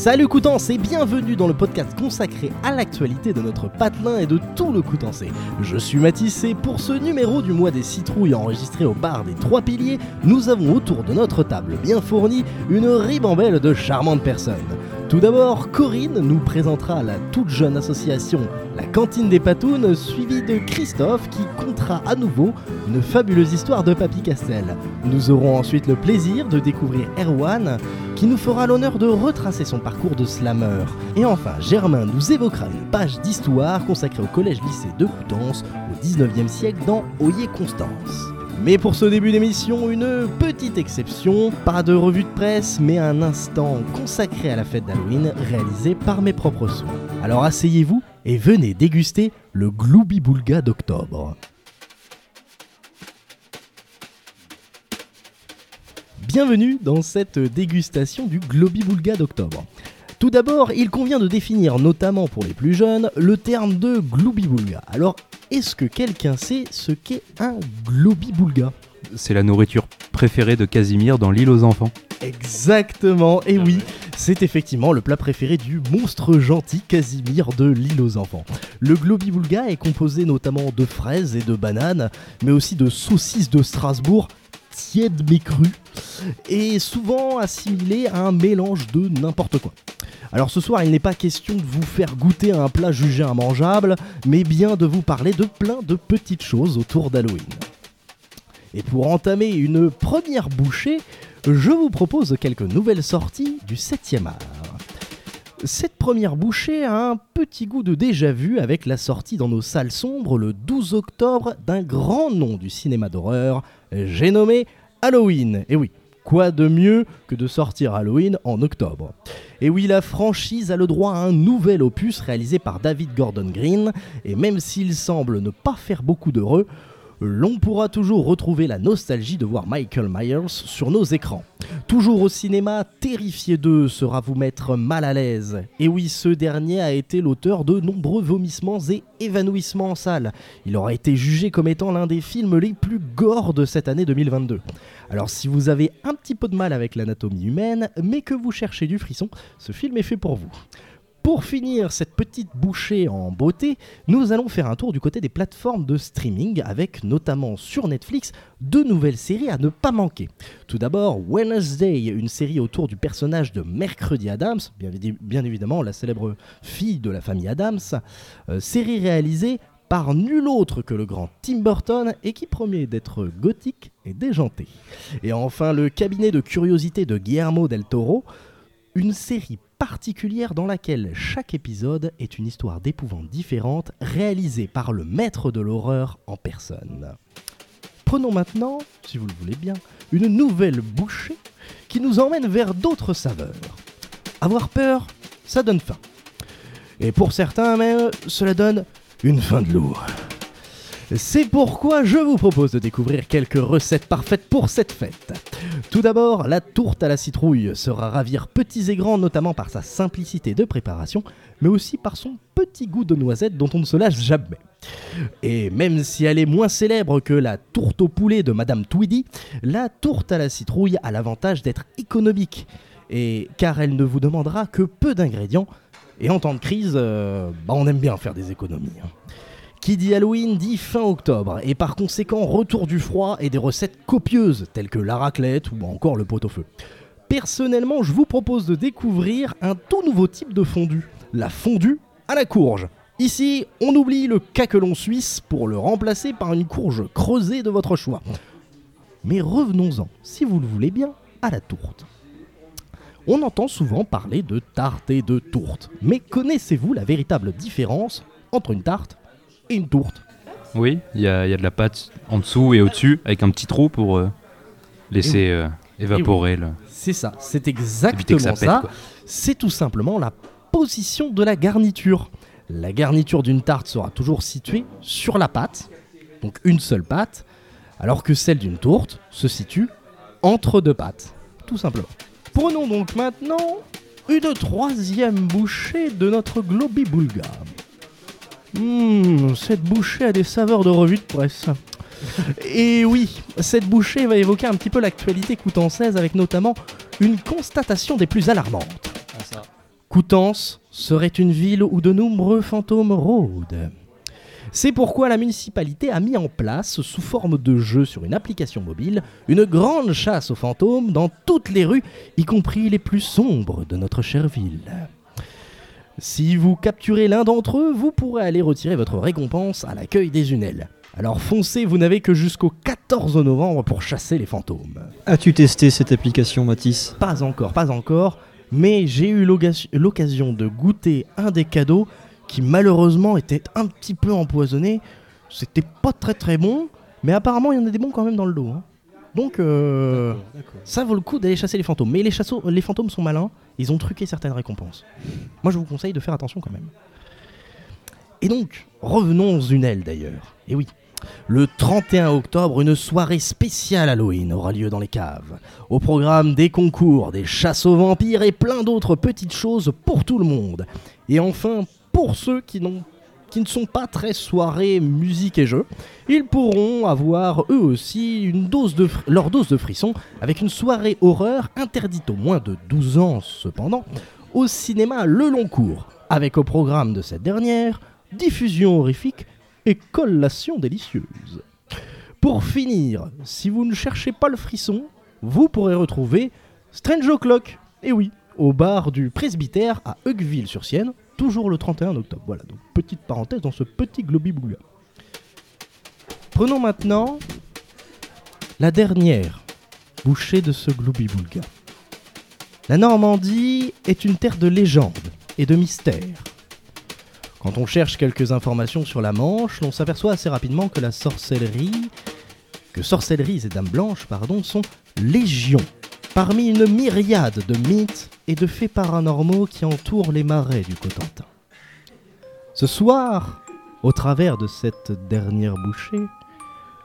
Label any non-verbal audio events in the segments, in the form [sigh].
Salut Coutances et bienvenue dans le podcast consacré à l'actualité de notre patelin et de tout le Coutancé. Je suis Mathis et pour ce numéro du mois des citrouilles enregistré au bar des Trois Piliers, nous avons autour de notre table bien fournie une ribambelle de charmantes personnes. Tout d'abord, Corinne nous présentera la toute jeune association La Cantine des Patounes, suivie de Christophe qui comptera à nouveau une fabuleuse histoire de Papy Castel. Nous aurons ensuite le plaisir de découvrir Erwan qui nous fera l'honneur de retracer son parcours de slammer. Et enfin, Germain nous évoquera une page d'histoire consacrée au collège-lycée de Coutances au 19e siècle dans Oyer-Constance. Mais pour ce début d'émission, une petite exception. Pas de revue de presse, mais un instant consacré à la fête d'Halloween réalisé par mes propres soins. Alors asseyez-vous et venez déguster le Glooby Boulga d'octobre. Bienvenue dans cette dégustation du Globy Boulga d'octobre. Tout d'abord, il convient de définir, notamment pour les plus jeunes, le terme de Glooby Boulga. Alors, est-ce que quelqu'un sait ce qu'est un Globy Boulga C'est la nourriture préférée de Casimir dans l'île aux enfants. Exactement, et oui, c'est effectivement le plat préféré du monstre gentil Casimir de l'île aux enfants. Le Globy Boulga est composé notamment de fraises et de bananes, mais aussi de saucisses de Strasbourg, tièdes mais crues, et souvent assimilé à un mélange de n'importe quoi. Alors ce soir, il n'est pas question de vous faire goûter un plat jugé immangeable, mais bien de vous parler de plein de petites choses autour d'Halloween. Et pour entamer une première bouchée, je vous propose quelques nouvelles sorties du 7e art. Cette première bouchée a un petit goût de déjà vu avec la sortie dans nos salles sombres le 12 octobre d'un grand nom du cinéma d'horreur, j'ai nommé Halloween. Et oui, quoi de mieux que de sortir Halloween en octobre? Et oui, la franchise a le droit à un nouvel opus réalisé par David Gordon Green, et même s'il semble ne pas faire beaucoup d'heureux, l'on pourra toujours retrouver la nostalgie de voir Michael Myers sur nos écrans. Toujours au cinéma, Terrifié 2 sera vous mettre mal à l'aise. Et oui, ce dernier a été l'auteur de nombreux vomissements et évanouissements en salle. Il aura été jugé comme étant l'un des films les plus gore de cette année 2022. Alors si vous avez un petit peu de mal avec l'anatomie humaine, mais que vous cherchez du frisson, ce film est fait pour vous. Pour finir cette petite bouchée en beauté, nous allons faire un tour du côté des plateformes de streaming avec notamment sur Netflix deux nouvelles séries à ne pas manquer. Tout d'abord Wednesday, une série autour du personnage de Mercredi Adams, bien, évidemment la célèbre fille de la famille Adams, euh, série réalisée par nul autre que le grand Tim Burton et qui promet d'être gothique et déjanté. Et enfin le cabinet de curiosité de Guillermo del Toro, une série particulière dans laquelle chaque épisode est une histoire d'épouvante différente réalisée par le maître de l'horreur en personne. Prenons maintenant, si vous le voulez bien, une nouvelle bouchée qui nous emmène vers d'autres saveurs. Avoir peur, ça donne faim. Et pour certains, même, cela donne une faim de lourd. C'est pourquoi je vous propose de découvrir quelques recettes parfaites pour cette fête. Tout d'abord, la tourte à la citrouille sera ravir petits et grands notamment par sa simplicité de préparation, mais aussi par son petit goût de noisette dont on ne se lâche jamais. Et même si elle est moins célèbre que la tourte au poulet de Madame Tweedy, la tourte à la citrouille a l'avantage d'être économique, et car elle ne vous demandera que peu d'ingrédients, et en temps de crise, euh, bah on aime bien faire des économies. hein. Qui dit Halloween dit fin octobre, et par conséquent retour du froid et des recettes copieuses, telles que la raclette ou encore le pot-au-feu. Personnellement, je vous propose de découvrir un tout nouveau type de fondue, la fondue à la courge. Ici, on oublie le caquelon suisse pour le remplacer par une courge creusée de votre choix. Mais revenons-en, si vous le voulez bien, à la tourte. On entend souvent parler de tarte et de tourte, mais connaissez-vous la véritable différence entre une tarte et une tourte Oui, il y, a il y a de la pâte en dessous et au-dessus avec un petit trou pour euh, laisser euh, évaporer le. C'est ça, c'est exactement ça ça. C'est tout simplement la position de la garniture. La garniture d'une tarte sera toujours située sur la pâte, donc une seule pâte, alors que celle d'une tourte se situe entre deux pâtes, tout simplement. Prenons donc maintenant une troisième bouchée de notre Globi Boulga. Mmh, cette bouchée a des saveurs de revue de presse. Et oui, cette bouchée va évoquer un petit peu l'actualité coutançaise avec notamment une constatation des plus alarmantes. Coutances serait une ville où de nombreux fantômes rôdent. C'est pourquoi la municipalité a mis en place, sous forme de jeu sur une application mobile, une grande chasse aux fantômes dans toutes les rues, y compris les plus sombres de notre chère ville. Si vous capturez l'un d'entre eux, vous pourrez aller retirer votre récompense à l'accueil des Unelles. Alors foncez, vous n'avez que jusqu'au 14 novembre pour chasser les fantômes. As-tu testé cette application, Mathis? Pas encore, pas encore, mais j'ai eu l'occasion de goûter un des cadeaux qui malheureusement était un petit peu empoisonné. C'était pas très très bon, mais apparemment il y en a des bons quand même dans le lot. Hein. Donc euh, ça vaut le coup d'aller chasser les fantômes. Mais les, les fantômes sont malins, ils ont truqué certaines récompenses. Moi je vous conseille de faire attention quand même. Et donc, revenons aux Unelles d'ailleurs. Et oui, le 31 octobre, une soirée spéciale Halloween aura lieu dans les caves. Au programme des concours, des chasses aux vampires et plein d'autres petites choses pour tout le monde. Et enfin, pour ceux qui, qui ne sont pas très soirées musique et jeux, ils pourront avoir eux aussi leur dose de frisson avec une soirée horreur interdite aux moins de 12 ans cependant au cinéma Le Long Cours, avec au programme de cette dernière diffusion horrifique et collation délicieuse. Pour finir, si vous ne cherchez pas le frisson, vous pourrez retrouver Strange O'Clock, et oui, au bar du presbytère à Hugueville-sur-Sienne, toujours le 31 octobre. Voilà, donc petite parenthèse dans ce petit globi -boulga. Prenons maintenant la dernière bouchée de ce globi -boulga. La Normandie est une terre de légendes et de mystères. Quand on cherche quelques informations sur la Manche, l'on s'aperçoit assez rapidement que la sorcellerie, que sorcelleries et dames blanches, pardon, sont légions parmi une myriade de mythes et de faits paranormaux qui entourent les marais du Cotentin. Ce soir, au travers de cette dernière bouchée,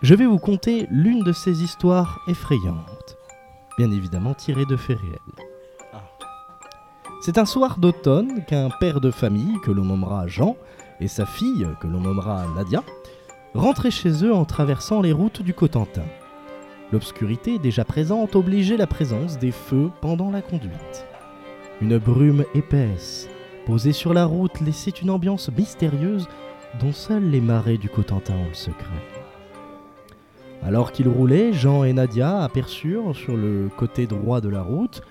je vais vous conter l'une de ces histoires effrayantes, bien évidemment tirées de faits réels. C'est un soir d'automne qu'un père de famille, que l'on nommera Jean, et sa fille, que l'on nommera Nadia, rentraient chez eux en traversant les routes du Cotentin. L'obscurité déjà présente obligeait la présence des feux pendant la conduite. Une brume épaisse, posée sur la route, laissait une ambiance mystérieuse dont seuls les marais du Cotentin ont le secret. Alors qu'ils roulaient, Jean et Nadia aperçurent sur le côté droit de la route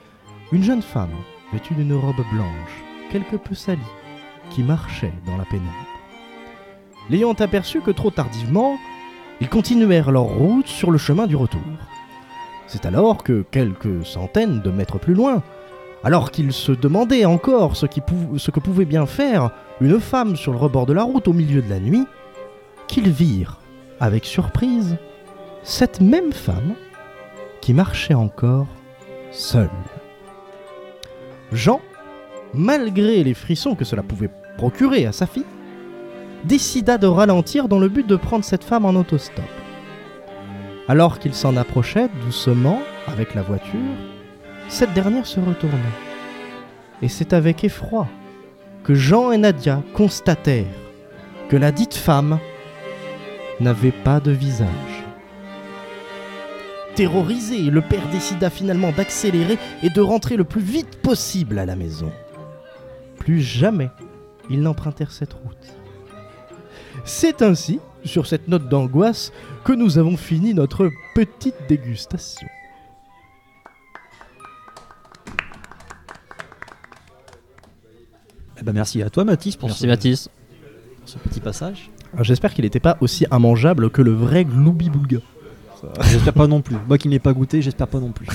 une jeune femme vêtue d'une robe blanche, quelque peu salie, qui marchait dans la pénombre. L'ayant aperçu que trop tardivement, ils continuèrent leur route sur le chemin du retour. C'est alors que, quelques centaines de mètres plus loin, alors qu'ils se demandaient encore ce, que pouvait bien faire une femme sur le rebord de la route au milieu de la nuit, qu'ils virent, avec surprise, cette même femme qui marchait encore seule. Jean, malgré les frissons que cela pouvait procurer à sa fille, décida de ralentir dans le but de prendre cette femme en autostop. Alors qu'il s'en approchait doucement avec la voiture, cette dernière se retourna. Et c'est avec effroi que Jean et Nadia constatèrent que la dite femme n'avait pas de visage. Terrorisé, le père décida finalement d'accélérer et de rentrer le plus vite possible à la maison. Plus jamais ils n'empruntèrent cette route. C'est ainsi, sur cette note d'angoisse, que nous avons fini notre petite dégustation. Eh ben merci à toi Mathis pour Merci ce, Mathis. ce petit passage. J'espère qu'il n'était pas aussi immangeable que le vrai Gloubi Boulga. J'espère pas non plus. Moi qui n'ai pas goûté, j'espère pas non plus.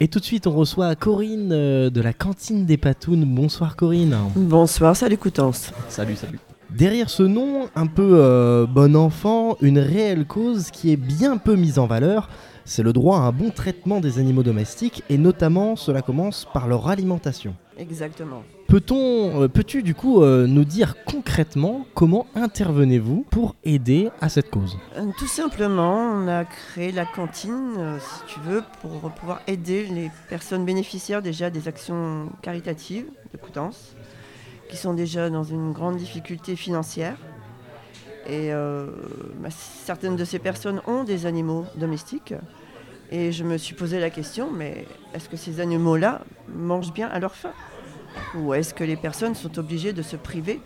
Et tout de suite, on reçoit Corinne euh, de la cantine des Patounes. Bonsoir Corinne. Bonsoir, salut Coutances. salut, salut. Derrière ce nom, un peu euh, bon enfant, une réelle cause qui est bien peu mise en valeur, c'est le droit à un bon traitement des animaux domestiques et notamment cela commence par leur alimentation. Exactement. Peut-on, euh, peux-tu du coup euh, nous dire concrètement comment intervenez-vous pour aider à cette cause? Euh, Tout simplement, on a créé la cantine, euh, si tu veux, pour pouvoir aider les personnes bénéficiaires déjà des actions caritatives de Coutances, qui sont déjà dans une grande difficulté financière. Et euh, bah, certaines de ces personnes ont des animaux domestiques. Et je me suis posé la question, mais est-ce que ces animaux-là mangent bien à leur faim? Ou est-ce que les personnes sont obligées de se priver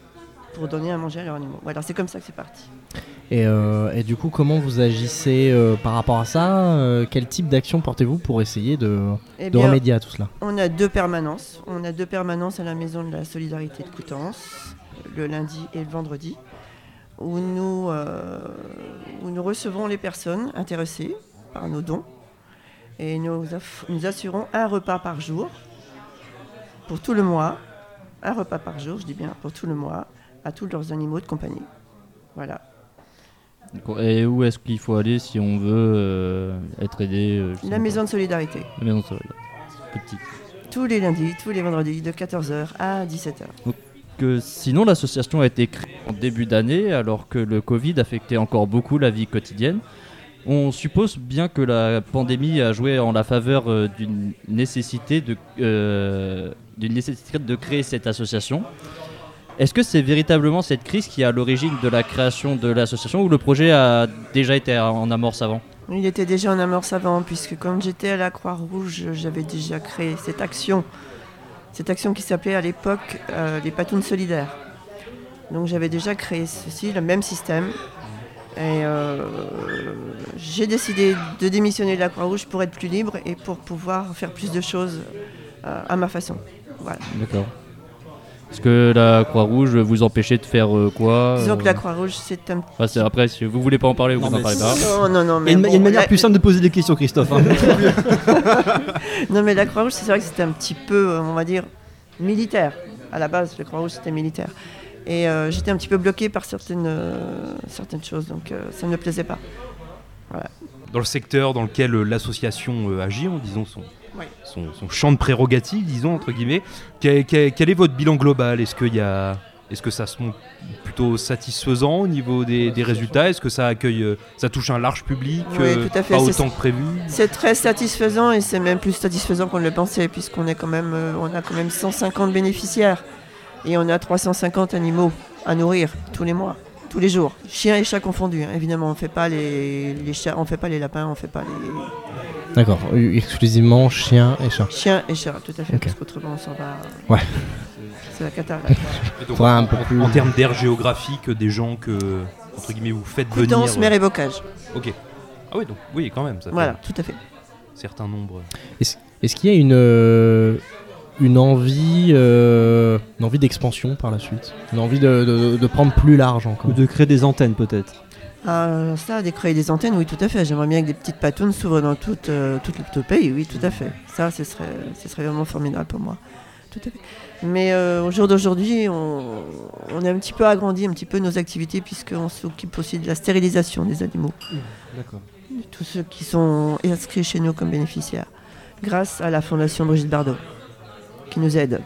pour donner à manger à leurs animaux Voilà, c'est comme ça que c'est parti. Et, euh, et, du coup, comment vous agissez euh, par rapport à ça euh, Quel type d'action portez-vous pour essayer de, Eh de bien, remédier à tout cela? On a deux permanences. On a deux permanences à la Maison de la Solidarité de Coutances, le lundi et le vendredi, où nous, où nous recevons les personnes intéressées par nos dons et nous, nous assurons un repas par jour pour tout le mois. Un repas par jour, je dis bien pour tout le mois, à tous leurs animaux de compagnie. Voilà. Et où est-ce qu'il faut aller si on veut euh, être aidé euh, La. Maison de Solidarité. La maison de solidarité. Petit. Tous les lundis, tous les vendredis, de 14h à 17h. Que sinon, l'association a été créée en début d'année alors que le Covid affectait encore beaucoup la vie quotidienne. On suppose bien que la pandémie a joué en la faveur euh, d'une nécessité de, d'une nécessité de créer cette association. Est-ce que c'est véritablement cette crise qui est à l'origine de la création de l'association ou le projet a déjà été en amorce avant? Il était déjà en amorce avant, puisque quand j'étais à la Croix-Rouge, j'avais déjà créé cette action. Cette action qui s'appelait à l'époque euh, les patounes solidaires. Donc j'avais déjà créé ceci, le même système. Et euh, j'ai décidé de démissionner de la Croix-Rouge pour être plus libre et pour pouvoir faire plus de choses euh, à ma façon. Voilà. D'accord. Est-ce que la Croix-Rouge vous empêchait de faire euh, quoi Disons que la euh, Croix-Rouge, c'est un enfin, c'est- Après, si vous voulez pas en parler, vous en parlez pas. Non, non, non, Il y mais a une, il y a une bon, manière la- plus simple de poser des questions, Christophe. hein. [laughs] Non, mais la Croix-Rouge, c'est vrai que c'était un petit peu, euh, on va dire, militaire. À la base, la Croix-Rouge, c'était militaire. Et euh, j'étais un petit peu bloqué par certaines, euh, certaines choses, donc euh, ça ne me plaisait pas. Dans le secteur dans lequel euh, l'association euh, agit, en disons son, Oui. son, son champ de prérogative, disons entre guillemets, quel, quel- quel est votre bilan global? Est-ce qu'il y a est-ce que ça se montre plutôt satisfaisant au niveau des, des résultats? Est-ce que ça accueille, euh, ça touche un large public Oui, euh, tout à fait, Pas autant que prévu? C'est très satisfaisant et c'est même plus satisfaisant qu'on ne le pensait, puisqu'on est quand même, euh, on a quand même 150 bénéficiaires et on a 350 animaux à nourrir tous les mois, tous les jours, chiens et chats confondus. hein. Évidemment, on fait pas les, les chats, on fait pas les lapins, on fait pas les D'accord, euh, exclusivement chien et chat. chiens et chats, tout à fait, Ok. parce qu'autrement on s'en va. Ouais. C'est la cata. donc, un en, peu plus- en termes d'aire géographique, des gens que entre guillemets vous faites venir. Coutances, mer et bocage. Ok. Ah oui, donc oui, quand même, ça Voilà, tout à fait. certain nombre. Est-ce qu'il y a une, euh, une envie, euh, une envie d'expansion par la suite? Une envie de, de- de prendre plus large encore? Ou de créer des antennes, peut-être. Ah, ça, des créer des antennes, oui, tout à fait. J'aimerais bien que des petites patounes s'ouvrent dans tout, euh, tout le pays, oui, tout à fait. Ça, ce serait, ce serait vraiment formidable pour moi. Tout à fait. Mais euh, au jour d'aujourd'hui, on, on a un petit peu agrandi un petit peu nos activités puisqu'on s'occupe aussi de la stérilisation des animaux. D'accord. Tous ceux qui sont inscrits chez nous comme bénéficiaires, grâce à la Fondation Brigitte Bardot, qui nous aide.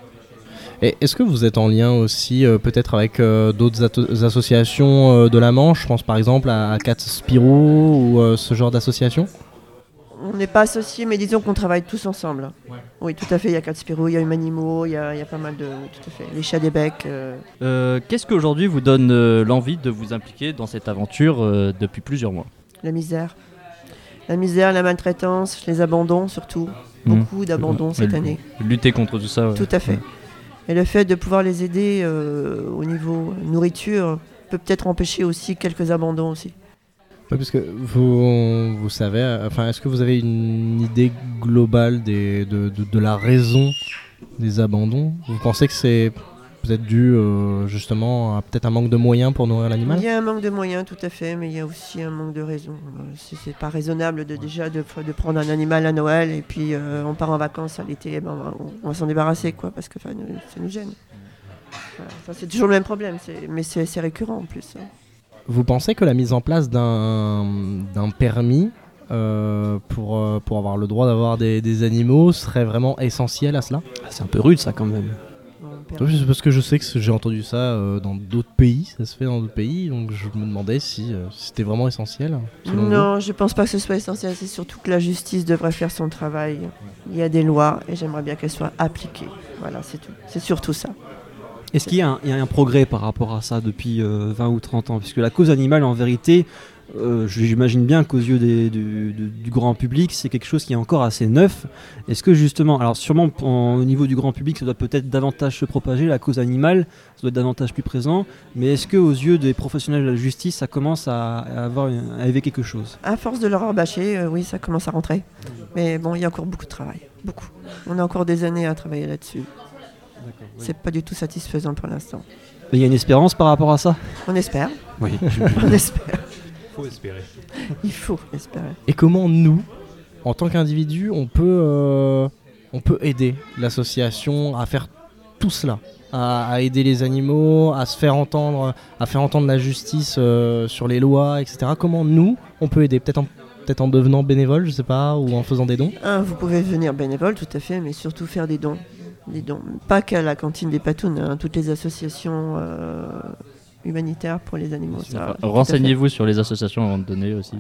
Et est-ce que vous êtes en lien aussi euh, peut-être avec euh, d'autres associations euh, de la Manche? Je pense par exemple à, à Cat Spirou ou euh, ce genre d'association On n'est pas associés, mais disons qu'on travaille tous ensemble. Oui, tout à fait. Il y a Cat Spirou, il y a Humanimo, il y a, il y a pas mal de. Tout à fait. Les chats des becs. euh, Euh, Qu'est-ce qui aujourd'hui vous donne euh, l'envie de vous impliquer dans cette aventure euh, depuis plusieurs mois? La misère. La misère, la maltraitance, les abandons surtout. Mhm. Beaucoup d'abandons cette année. Lutter contre tout ça. ouais. Tout à fait. Et le fait de pouvoir les aider euh, au niveau nourriture peut peut-être empêcher aussi quelques abandons aussi. Parce que vous, vous savez, enfin, est-ce que vous avez une idée globale de, de- de la raison des abandons? Vous pensez que c'est peut-être dû euh, justement à peut-être un manque de moyens pour nourrir l'animal? Il y a un manque de moyens, tout à fait, mais il y a aussi un manque de raison. Euh, C'est pas raisonnable de déjà de, de prendre un animal à Noël et puis euh, on part en vacances à l'été, ben, on va, s'en débarrasser, quoi, parce que nous- ça nous gêne. Voilà. Enfin, c'est toujours le même problème, mais c'est récurrent en plus. hein. Vous pensez que la mise en place d'un permis euh, pour, euh, pour avoir le droit d'avoir des, des animaux serait vraiment essentielle à cela? Ah, c'est un peu rude, ça, quand même. Oui, parce que je sais que j'ai entendu ça euh, dans d'autres pays, ça se fait dans d'autres pays, donc je me demandais si euh, c'était vraiment essentiel. selon vous. Non, je pense pas que ce soit essentiel. C'est surtout que la justice devrait faire son travail. Il y a des lois et j'aimerais bien qu'elles soient appliquées. Voilà, c'est tout. C'est surtout ça. Est-ce qu'il y, a un- il y a un progrès par rapport à ça depuis euh, 20 ou 30 ans? Puisque la cause animale, en vérité, euh, j'imagine bien qu'aux yeux des- du, du- du grand public, c'est quelque chose qui est encore assez neuf. Est-ce que justement, alors sûrement en- au niveau du grand public, ça doit peut-être davantage se propager, la cause animale, ça doit être davantage plus présent, mais est-ce que aux yeux des professionnels de la justice, ça commence à, à avoir à éveiller quelque chose? À force de leur rabâcher, euh, oui, ça commence à rentrer. Mais bon, il y a encore beaucoup de travail. Beaucoup. On a encore des années à travailler là-dessus. C'est pas du tout satisfaisant pour l'instant. Il y a une espérance par rapport à ça? On espère. Oui. [laughs] On espère. Faut espérer. [laughs] Il faut espérer. Et comment nous, en tant qu'individu, on peut, euh, on peut aider l'association à faire tout cela à, à aider les animaux, à se faire entendre, à faire entendre la justice euh, sur les lois, etc. Comment nous, on peut aider Peut-être en, peut en devenant bénévole, je sais pas, ou en faisant des dons? Un, vous pouvez venir bénévole, tout à fait, mais surtout faire des dons. Des dons. Pas qu'à la cantine des Patounes, hein, toutes les associations euh, humanitaires pour les animaux. ça, à. Renseignez-vous sur les associations avant de donner aussi.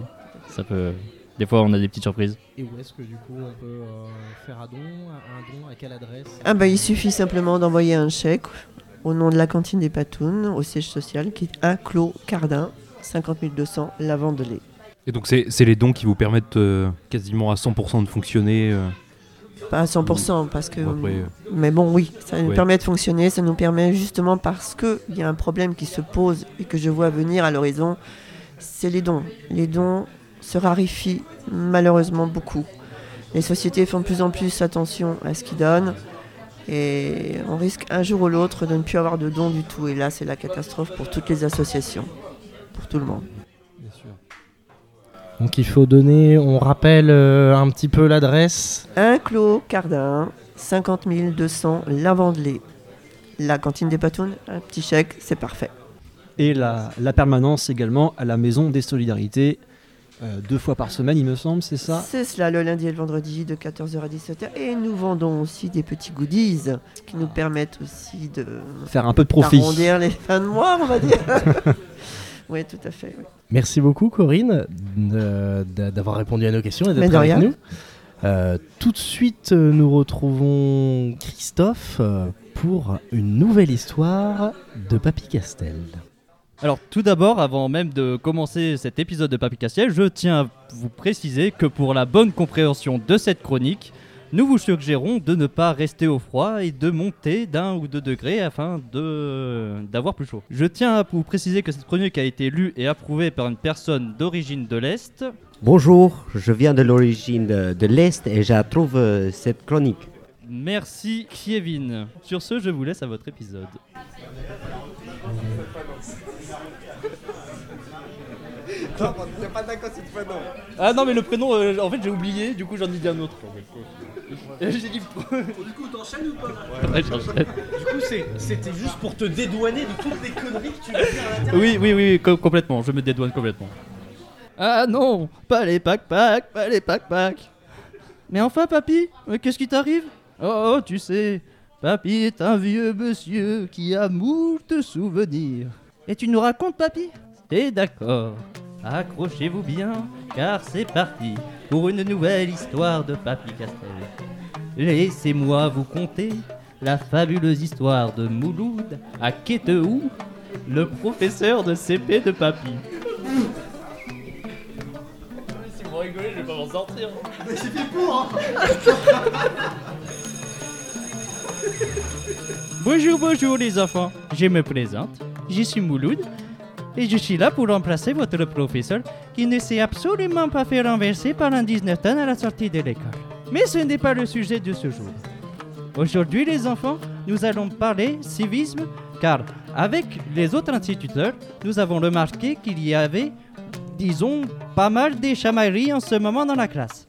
Ça peut. Des fois, on a des petites surprises. Et où est-ce que du coup on peut euh, faire un don Un don à quelle adresse? Ah bah, il suffit simplement d'envoyer un chèque au nom de la cantine des Patounes, au siège social, qui est un Clos Cardin, 50 200, Lavandelay. Et donc c'est c'est les dons qui vous permettent euh, quasiment à 100% de fonctionner. euh, Pas à 100%, parce que. Après, euh. Mais bon, oui, ça nous Ouais. permet de fonctionner, ça nous permet justement parce qu'il y a un problème qui se pose et que je vois venir à l'horizon, c'est les dons. Les dons se raréfient malheureusement beaucoup. Les sociétés font de plus en plus attention à ce qu'ils donnent et on risque un jour ou l'autre de ne plus avoir de dons du tout. Et là, c'est la catastrophe pour toutes les associations, pour tout le monde. Donc il faut donner, on rappelle euh, un petit peu l'adresse. Un clos Cardin, 50 200 Lavandelay. La cantine des Patounes, un petit chèque, c'est parfait. Et la, la permanence également à la Maison des Solidarités, euh, deux fois par semaine, il me semble, c'est ça? C'est cela, le lundi et le vendredi de 14h à 17h. Et nous vendons aussi des petits goodies qui nous permettent aussi de Faire un peu de profit. d'arrondir les fins de mois, on va dire. [laughs] oui, tout à fait. oui. Merci beaucoup Corinne d'avoir répondu à nos questions et d'être avec nous. Euh, tout de suite, euh, nous retrouvons Christophe euh, pour une nouvelle histoire de Papy Castel. Alors tout d'abord, avant même de commencer cet épisode de Papy Castiel, je tiens à vous préciser que pour la bonne compréhension de cette chronique, nous vous suggérons de ne pas rester au froid et de monter d'un ou deux degrés afin de d'avoir plus chaud. Je tiens à vous préciser que cette chronique a été lue et approuvée par une personne d'origine de l'Est. Bonjour, je viens de l'origine de, de l'Est et j'approuve euh, cette chronique. Merci Kevin. Sur ce, je vous laisse à votre épisode. Ah non mais le prénom, euh, en fait j'ai oublié, du coup j'en ai dit un autre. [laughs] J'ai dit... du coup t'enchaînes ou pas Ouais j'enchaîne. Du coup, c'était juste pour te dédouaner de toutes les conneries que tu vas dire à l'intérieur. Oui, oui, oui, co- complètement, je me dédouane complètement. Ah non, pas les pack-pack, pas les pack-pack. Mais enfin, papy, euh, qu'est-ce qui t'arrive? Oh, oh, tu sais, papy est un vieux monsieur qui a moult souvenirs. Et tu nous racontes, papy? T'es d'accord Accrochez-vous bien, car c'est parti pour une nouvelle histoire de Papy Castel. Laissez-moi vous conter la fabuleuse histoire de Mouloud à Kéteou, le professeur de CP de Papy. [laughs] Si vous rigolez, je vais pas m'en sortir. Bonjour, bonjour les enfants. Je me présente. Je suis Mouloud. Et je suis là pour remplacer votre professeur qui ne s'est absolument pas fait renverser par un 19 tonnes à la sortie de l'école. Mais ce n'est pas le sujet de ce jour. Aujourd'hui, les enfants, nous allons parler civisme, car avec les autres instituteurs, nous avons remarqué qu'il y avait, disons, pas mal des chamailleries en ce moment dans la classe.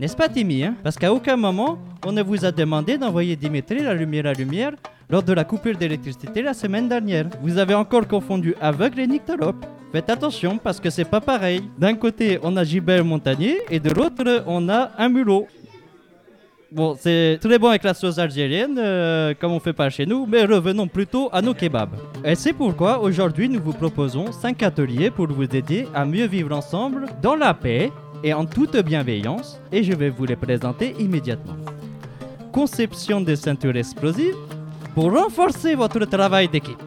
N'est-ce pas, Timmy hein? Parce qu'à aucun moment, on ne vous a demandé d'envoyer Dimitri la lumière à lumière lors de la coupure d'électricité la semaine dernière. Vous avez encore confondu aveugle et nyctalope. Faites attention parce que c'est pas pareil. D'un côté, on a Gilbert Montagnier et de l'autre, on a un mulot. Bon, c'est très bon avec la sauce algérienne, euh, comme on fait pas chez nous, mais revenons plutôt à nos kebabs. Et c'est pourquoi aujourd'hui nous vous proposons 5 ateliers pour vous aider à mieux vivre ensemble dans la paix et en toute bienveillance, et je vais vous les présenter immédiatement. Conception des ceintures explosives pour renforcer votre travail d'équipe.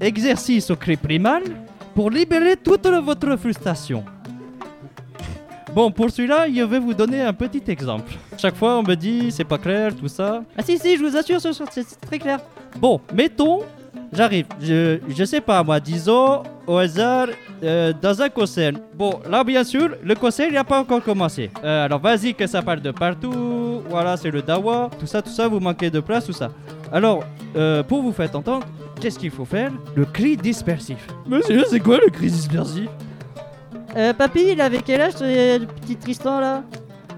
Exercice au cri primal pour libérer toute votre frustration. Bon, pour celui-là, je vais vous donner un petit exemple. Chaque fois, on me dit c'est pas clair, tout ça. Ah si, si, je vous assure, c'est très clair. Bon, mettons, j'arrive, je, je sais pas moi, disons au hasard euh, dans un concert. Bon, là, bien sûr, le concert, il n'a pas encore commencé. Euh, alors, vas-y, que ça parle de partout. Voilà, c'est le dawa. Tout ça, tout ça, vous manquez de place, tout ça. Alors, euh, pour vous faire entendre, qu'est-ce qu'il faut faire? Le cri dispersif. Monsieur, c'est quoi le cri dispersif? Euh, papy, il avait quel âge ce petit Tristan là?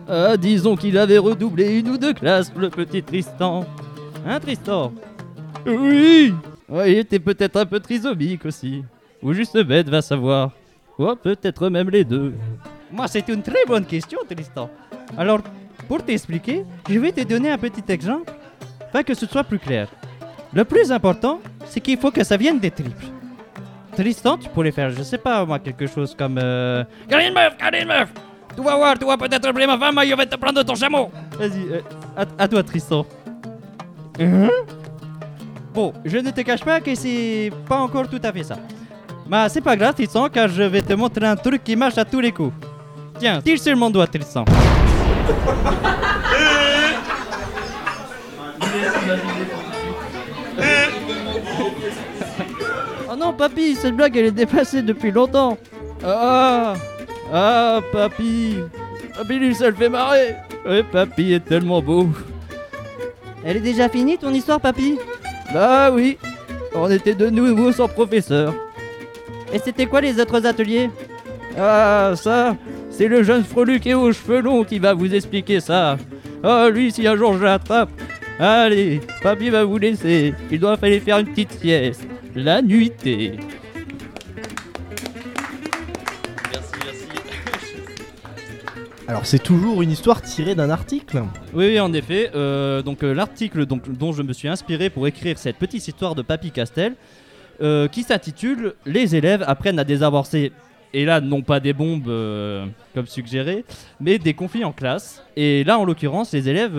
Ah, disons qu'il avait redoublé une ou deux classes, le petit Tristan. Hein, Tristan? Oui Ouais, il était peut-être un peu trisomique aussi. Ou juste bête, va savoir. Ou peut-être même les deux. Moi, c'est une très bonne question, Tristan. Alors, pour t'expliquer, je vais te donner un petit exemple, afin que ce soit plus clair. Le plus important, c'est qu'il faut que ça vienne des triples. Tristan, tu pourrais faire, je sais pas moi, quelque chose comme. Euh... Garde une meuf, garde une meuf Tu vas voir, tu vas peut-être appeler ma femme, je vais te prendre ton chameau Vas-y, euh, à, à toi, Tristan. Hein? Bon, je ne te cache pas que c'est pas encore tout à fait ça. Mais c'est pas grave, Tristan, car je vais te montrer un truc qui marche à tous les coups. Tiens, tire sur mon doigt, Tristan. [laughs] Oh non, papy, cette blague elle est dépassée depuis longtemps. Ah Ah, papy Papy, lui, ça le fait marrer Ouais, papy est tellement beau Elle est déjà finie ton histoire, papy? Bah oui On était de nouveau sans professeur. Et c'était quoi les autres ateliers? Ah, ça C'est le jeune freluqué aux cheveux longs qui va vous expliquer ça. Ah, lui, si un jour je l'attrape... Allez, papy va vous laisser. Il doit falloir faire une petite sieste. La nuitée. Alors c'est toujours une histoire tirée d'un article. Oui, oui, en effet. euh, donc euh, l'article dont je me suis inspiré pour écrire cette petite histoire de Papy Castel, euh, qui s'intitule Les élèves apprennent à désamorcer. Et là, non pas des bombes comme suggéré, mais des conflits en classe. Et là, en l'occurrence, les élèves,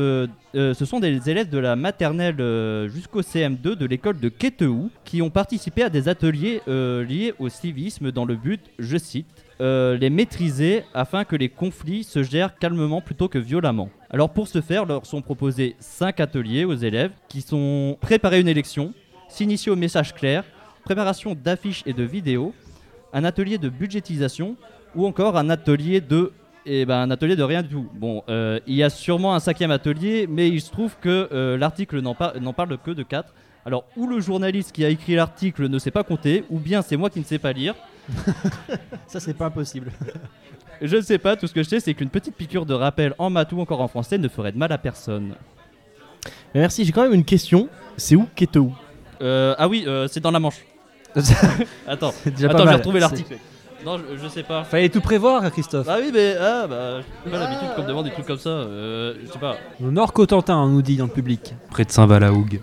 ce sont des élèves de la maternelle jusqu'au CM2 de l'école de Queteou qui ont participé à des ateliers liés au civisme dans le but, je cite, euh, les maîtriser afin que les conflits se gèrent calmement plutôt que violemment. Alors pour ce faire, leur sont proposés 5 ateliers aux élèves qui sont préparer une élection, s'initier au message clair, préparation d'affiches et de vidéos, un atelier de budgétisation ou encore un atelier de eh ben, un atelier de rien du tout. Bon, euh, il y a sûrement un cinquième atelier, mais il se trouve que euh, l'article n'en par- n'en parle que de 4. Alors, ou le journaliste qui a écrit l'article ne sait pas compter, ou bien c'est moi qui ne sais pas lire. Ça, c'est pas impossible. Je ne sais pas, tout ce que je sais, c'est qu'une petite piqûre de rappel en maths ou encore en français ne ferait de mal à personne. Mais merci, j'ai quand même une question. C'est où Ketou Euh, ah oui, euh, c'est dans la manche. [laughs] Attends, déjà attends, mal. retrouver l'article. Non, je, je sais pas. Fallait tout prévoir, Christophe. Ah oui, mais ah, bah, j'ai pas l'habitude qu'on me demande des trucs comme ça. Euh, je sais pas. Au nord Cotentin, on nous dit dans le public. Près de Saint-Valahougue.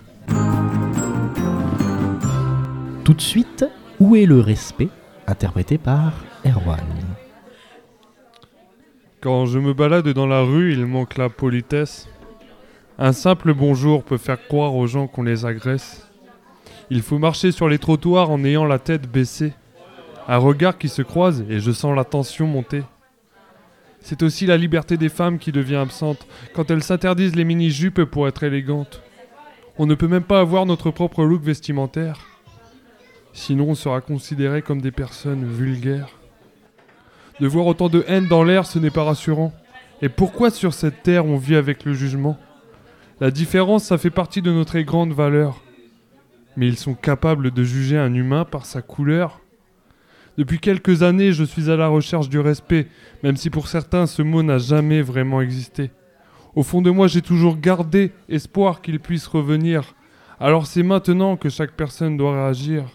Tout de suite, où est le respect? Interprété par Erwan. Quand je me balade dans la rue, il manque la politesse. Un simple bonjour peut faire croire aux gens qu'on les agresse. Il faut marcher sur les trottoirs en ayant la tête baissée. Un regard qui se croise et je sens la tension monter. C'est aussi la liberté des femmes qui devient absente quand elles s'interdisent les mini-jupes pour être élégantes. On ne peut même pas avoir notre propre look vestimentaire. Sinon on sera considéré comme des personnes vulgaires. De voir autant de haine dans l'air, ce n'est pas rassurant. Et pourquoi sur cette terre on vit avec le jugement? La différence, ça fait partie de nos très grandes valeurs. Mais ils sont capables de juger un humain par sa couleur Depuis quelques années, je suis à la recherche du respect, même si pour certains ce mot n'a jamais vraiment existé. Au fond de moi, j'ai toujours gardé espoir qu'il puisse revenir. Alors c'est maintenant que chaque personne doit réagir.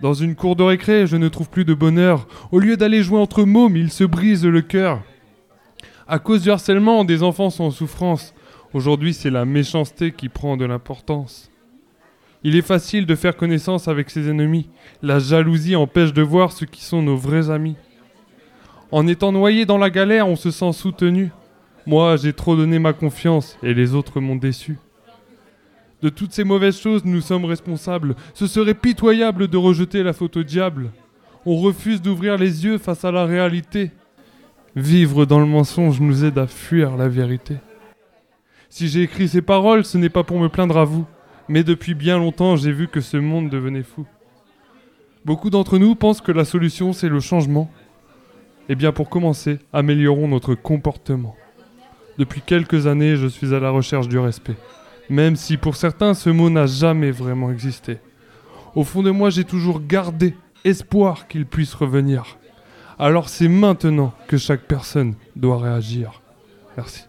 Dans une cour de récré, je ne trouve plus de bonheur. Au lieu d'aller jouer entre mômes, ils se brisent le cœur. À cause du harcèlement, des enfants sont en souffrance. Aujourd'hui, c'est la méchanceté qui prend de l'importance. Il est facile de faire connaissance avec ses ennemis. La jalousie empêche de voir ceux qui sont nos vrais amis. En étant noyé dans la galère, on se sent soutenu. Moi, j'ai trop donné ma confiance et les autres m'ont déçu. De toutes ces mauvaises choses, nous sommes responsables. Ce serait pitoyable de rejeter la faute au diable. On refuse d'ouvrir les yeux face à la réalité. Vivre dans le mensonge nous aide à fuir la vérité. Si j'ai écrit ces paroles, ce n'est pas pour me plaindre à vous, mais depuis bien longtemps j'ai vu que ce monde devenait fou. Beaucoup d'entre nous pensent que la solution c'est le changement. Eh bien pour commencer, améliorons notre comportement. Depuis quelques années, je suis à la recherche du respect, même si pour certains ce mot n'a jamais vraiment existé. Au fond de moi, j'ai toujours gardé espoir qu'il puisse revenir. Alors c'est maintenant que chaque personne doit réagir. Merci.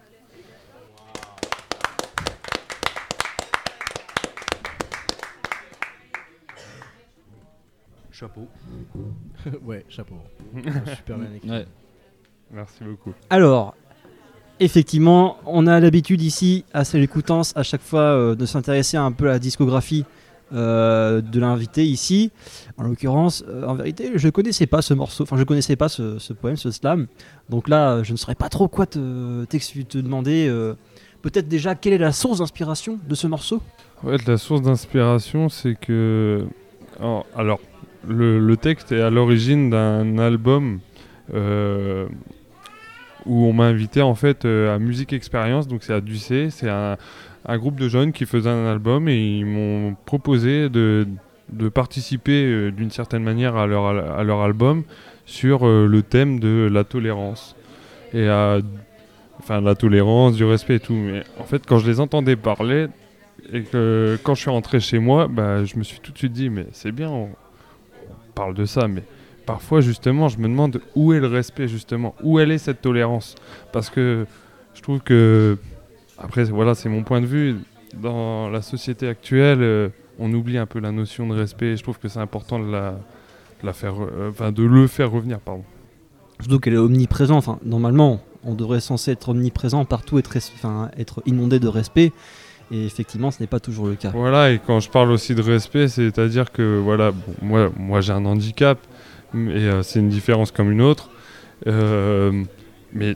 Chapeau. [laughs] ouais, chapeau. [laughs] Super bien écrit. Ouais. Merci beaucoup. Alors, effectivement, on a l'habitude ici, à l'écoutance, à chaque fois euh, de s'intéresser un peu à la discographie euh, de l'invité ici. En l'occurrence, euh, en vérité, je connaissais pas ce morceau, enfin, je connaissais pas ce, poème, ce slam. Donc là, je ne saurais pas trop quoi te, t'ex- te demander. Peut-être déjà, quelle est la source d'inspiration de ce morceau? En fait, la source d'inspiration, c'est que. Alors, le, texte est à l'origine d'un album où on m'a invité en fait euh, à Musique Expérience, donc c'est à Ducé, c'est un, groupe de jeunes qui faisaient un album et ils m'ont proposé de, participer euh, d'une certaine manière à leur, album sur euh, le thème de la tolérance. Et à, enfin, la tolérance, du respect et tout. Mais en fait, quand je les entendais parler, et que quand je suis rentré chez moi, bah, je me suis tout de suite dit, mais c'est bien, on parle de ça, mais parfois justement, je me demande où est le respect justement, où elle est cette tolérance, parce que je trouve que, après, voilà, c'est mon point de vue, dans la société actuelle, euh, on oublie un peu la notion de respect, je trouve que c'est important de la, de la faire, euh, enfin, de le faire revenir, pardon. Surtout qu'elle est omniprésente. Enfin, normalement, on devrait censé être omniprésent partout, être, enfin, être inondé de respect. Et effectivement, ce n'est pas toujours le cas. Voilà, et quand je parle aussi de respect, c'est-à-dire que voilà, bon, moi, moi j'ai un handicap, et euh, c'est une différence comme une autre. Euh, mais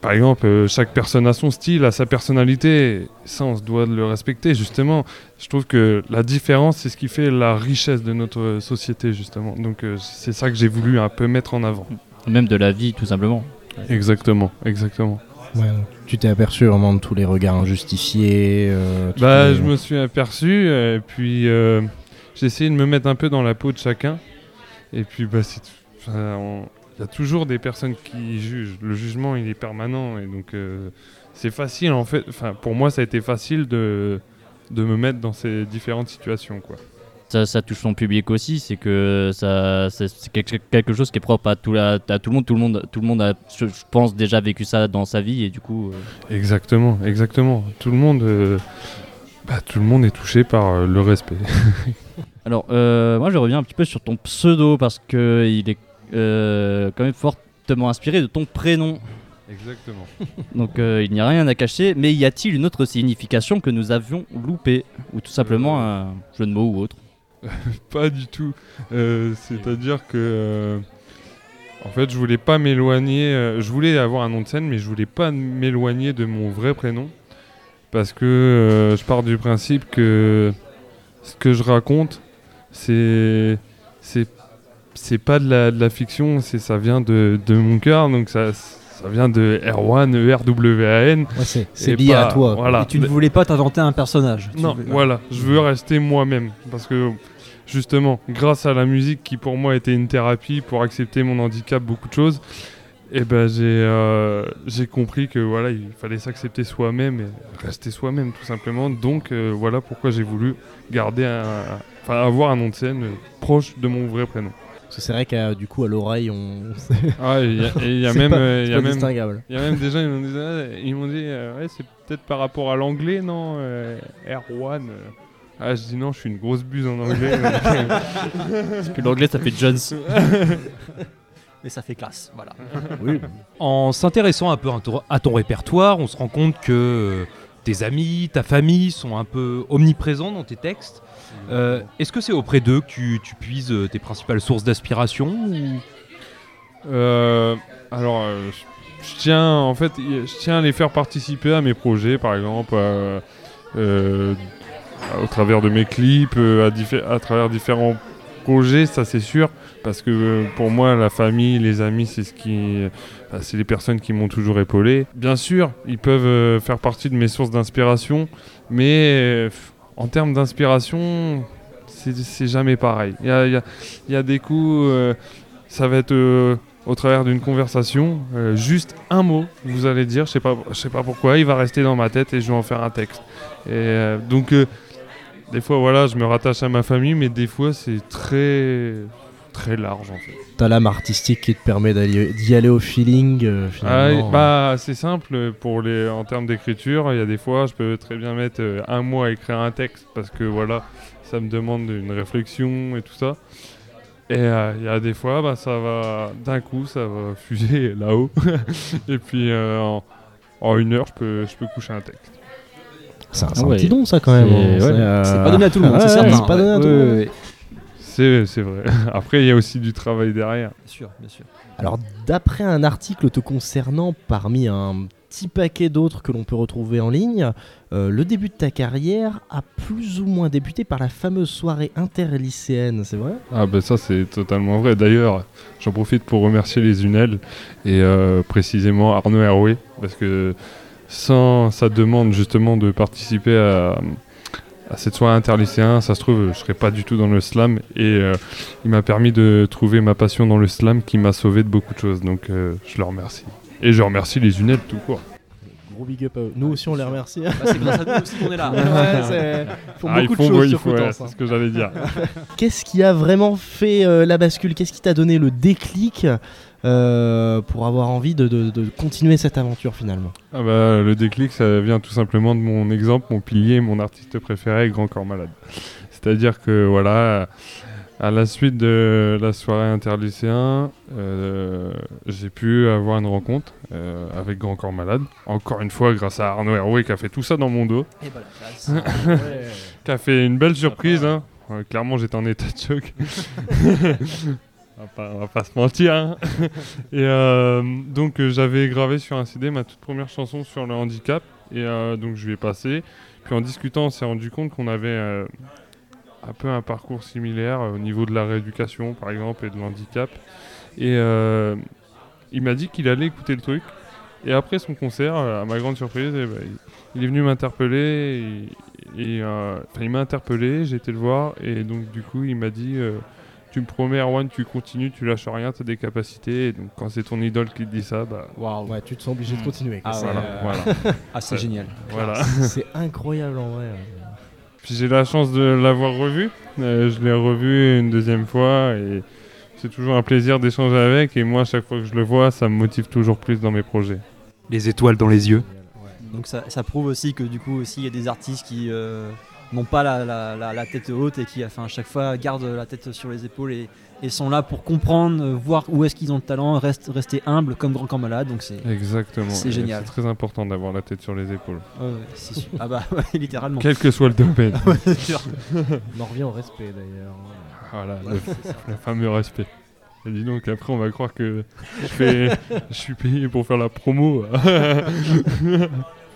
par exemple, euh, chaque personne a son style, a sa personnalité, ça on se doit de le respecter justement. Je trouve que la différence, c'est ce qui fait la richesse de notre société justement. Donc euh, c'est ça que j'ai voulu un peu mettre en avant. Même de la vie, tout simplement. Exactement, exactement. Ouais, tu t'es aperçu vraiment de tous les regards injustifiés. euh, Bah, les- je me suis aperçu, et puis euh, j'ai essayé de me mettre un peu dans la peau de chacun. Et puis, bah, c'est. enfin, Il y a toujours des personnes qui jugent. Le jugement, il est permanent. Et donc, euh, c'est facile, en fait. Enfin, pour moi, ça a été facile de, de me mettre dans ces différentes situations, quoi. Ça, ça touche son public aussi, c'est que ça, c'est quelque, chose qui est propre à tout, la- à tout le monde. Tout le monde, tout le monde a, je, pense, déjà vécu ça dans sa vie et du coup. euh, Exactement, exactement. Tout le monde, euh, bah, tout le monde est touché par le respect. [laughs] Alors, euh, moi, je reviens un petit peu sur ton pseudo parce que il est euh, quand même fortement inspiré de ton prénom. Exactement. [laughs] Donc, euh, il n'y a rien à cacher. Mais y a-t-il une autre signification que nous avions loupée ou tout simplement un jeu de mots ou autre? [laughs] Pas du tout. C'est-à-dire que. en fait, je voulais pas m'éloigner. euh, je voulais avoir un nom de scène, mais je voulais pas m'éloigner de mon vrai prénom. Parce que euh, je pars du principe que ce que je raconte, c'est. C'est. Pas de la, de la fiction, c'est ça vient de, de mon cœur, donc ça, ça vient de Erwan, E E-R-W-A-N. Ouais, c'est lié à toi. Voilà. Et tu ne voulais pas t'inventer un personnage. Non, voilà, je veux rester moi-même. Parce que, justement, grâce à la musique qui pour moi était une thérapie pour accepter mon handicap, beaucoup de choses, et ben j'ai euh, j'ai compris que voilà, il fallait s'accepter soi-même et rester soi-même tout simplement. Donc euh, voilà pourquoi j'ai voulu garder un, enfin avoir un nom de scène proche de mon vrai prénom. Parce que c'est vrai qu'à du coup à l'oreille on. [laughs] Ah, il y a- et il y a même, euh, il y a même, distinguable. il y a même des gens ils m'ont dit, ah, ils m'ont dit euh, ouais c'est peut-être par rapport à l'anglais non euh, Erwan. euh. Ah je dis non je suis une grosse buse en anglais. [laughs] [laughs] Parce que l'anglais, ça fait Jones. Mais ça fait classe. Voilà. [laughs] Oui. En s'intéressant un peu à ton, répertoire, on se rend compte que euh, tes amis, ta famille sont un peu omniprésents dans tes textes. Euh, Est-ce que c'est auprès d'eux que tu, tu puises euh, tes principales sources d'aspiration ou... Euh, alors, euh, je, je tiens, en fait, je tiens à les faire participer à mes projets, par exemple, euh, euh, au travers de mes clips, à, travers différents projet, ça c'est sûr, parce que euh, pour moi, la famille, les amis, c'est ce qui, euh, c'est les personnes qui m'ont toujours épaulé. Bien sûr, ils peuvent euh, faire partie de mes sources d'inspiration, mais en termes d'inspiration, c'est jamais pareil. Il y a, des coups, ça va être au travers d'une conversation, juste un mot, vous allez dire, je je sais pas pourquoi, il va rester dans ma tête et je vais en faire un texte. Donc, des fois, voilà, je me rattache à ma famille, mais des fois, c'est très, très large en fait. T'as l'âme artistique qui te permet d'y aller au feeling. euh, Ah, bah, c'est simple pour les, en termes d'écriture. Il y a des fois, je peux très bien mettre euh, un mois à écrire un texte parce que voilà, ça me demande une réflexion et tout ça. Et euh, il y a des fois, bah, ça va d'un coup, ça va [laughs] fuser là-haut. et puis euh, en, en une heure, je peux, je peux coucher un texte. C'est un, c'est Ah ouais. petit don, ça, quand même. C'est- ouais. euh, pas donné à tout le monde, ouais, c'est certain. C'est pas donné à tout le Ouais, monde. C'est, vrai. [laughs] Après, il y a aussi du travail derrière. Bien sûr, bien sûr. Alors, d'après un article te concernant, parmi un petit paquet d'autres que l'on peut retrouver en ligne, euh, le début de ta carrière a plus ou moins débuté par la fameuse soirée interlycéenne, c'est vrai? Ah ben ça c'est totalement vrai. D'ailleurs, j'en profite pour remercier les UNEL et euh, précisément Arnaud Hervé parce que sans sa demande justement de participer à, à cette soirée interlycéen, ça se trouve je serais pas du tout dans le slam et euh, il m'a permis de trouver ma passion dans le slam qui m'a sauvé de beaucoup de choses. Donc euh, je le remercie. Et je remercie les UNEL tout court. Gros big up à eux. Nous aussi, on les remercie. Bah, c'est grâce à nous aussi qu'on est là. [laughs] Ouais, c'est- ils font Ah, beaucoup ils de choses ouais, sur ouais, c'est hein. ce que j'allais dire. Qu'est-ce qui a vraiment fait euh, la bascule? Qu'est-ce qui t'a donné le déclic? Euh, pour avoir envie de, de- de continuer cette aventure finalement Ah bah, le déclic, ça vient tout simplement de mon exemple, mon pilier, mon artiste préféré, Grand Corps Malade. C'est-à-dire que voilà, à la suite de la soirée interlycéen, euh, j'ai pu avoir une rencontre euh, avec Grand Corps Malade. Encore une fois, grâce à Arnaud Hervé qui a fait tout ça dans mon dos, Et bah la classe. qui a fait une belle surprise. hein. Clairement, j'étais en état de choc. [laughs] on, va pas, on va pas se mentir. hein. [laughs] et euh, donc, euh, j'avais gravé sur un CD ma toute première chanson sur le handicap. Et euh, donc, je lui ai passé. Puis en discutant, on s'est rendu compte qu'on avait un peu un parcours similaire au niveau de la rééducation, par exemple, et de l'handicap. Et il m'a dit qu'il allait écouter le truc. Et après son concert, à ma grande surprise, eh ben, il, est venu m'interpeller. Et, il m'a interpellé, j'ai été le voir. Et donc, du coup, il m'a dit Tu me promets, Erwan, tu continues, tu lâches rien, tu as des capacités. Et donc, quand c'est ton idole qui te dit ça, bah Waouh. Ouais, tu te sens obligé de continuer. quoi. Ah voilà. euh, voilà, [laughs] Ah, c'est Ouais. génial. voilà. C'est [laughs] incroyable en vrai. Puis j'ai la chance de l'avoir revu. Euh, je l'ai revu une deuxième fois et c'est toujours un plaisir d'échanger avec. Et moi, à chaque fois que je le vois, ça me motive toujours plus dans mes projets. Les étoiles dans les yeux. Donc ça, ça prouve aussi que du coup aussi il y a des artistes qui euh, n'ont pas la, la- la- la tête haute et qui enfin, à chaque fois gardent la tête sur les épaules et, et sont là pour comprendre, euh, voir où est-ce qu'ils ont le talent, reste, rester humble comme Grand Corps Malade. Donc c'est Exactement. C'est Et génial. C'est très important d'avoir la tête sur les épaules. ouais, ouais, c'est sûr. Ah bah [laughs] ouais, littéralement. Quel que soit le domaine. [laughs] On en revient au respect d'ailleurs. voilà, le, [laughs] le fameux respect. Et dis donc, après, on va croire que je, fais, je suis payé pour faire la promo.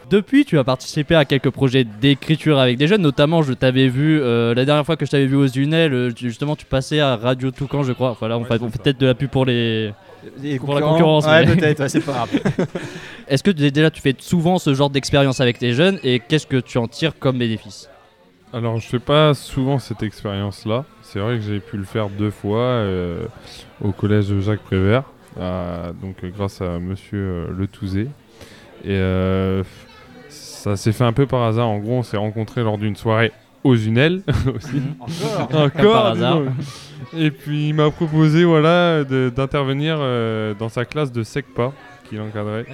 Depuis, tu as participé à quelques projets d'écriture avec des jeunes, notamment je t'avais vu euh, la dernière fois que je t'avais vu aux Unel, euh, justement tu passais à Radio Toucan, je crois. Enfin là, on Ouais, fait, peut-être de la pub pour les. Les Pour la concurrence, Ouais, mais- peut-être, ouais, c'est pas grave. [laughs] Est-ce que dé- déjà tu fais souvent ce genre d'expérience avec tes jeunes et qu'est-ce que tu en tires comme bénéfice? Alors, je fais pas souvent cette expérience-là. C'est vrai que j'ai pu le faire deux fois euh, au collège de Jacques Prévert, à- donc grâce à Monsieur euh, Le Touzé. Et euh, ça s'est fait un peu par hasard. En gros, on s'est rencontrés lors d'une soirée aux Unel [laughs] aussi. Encore Encore par hasard. Et puis il m'a proposé voilà d'intervenir euh, dans sa classe de SECPA qu'il encadrait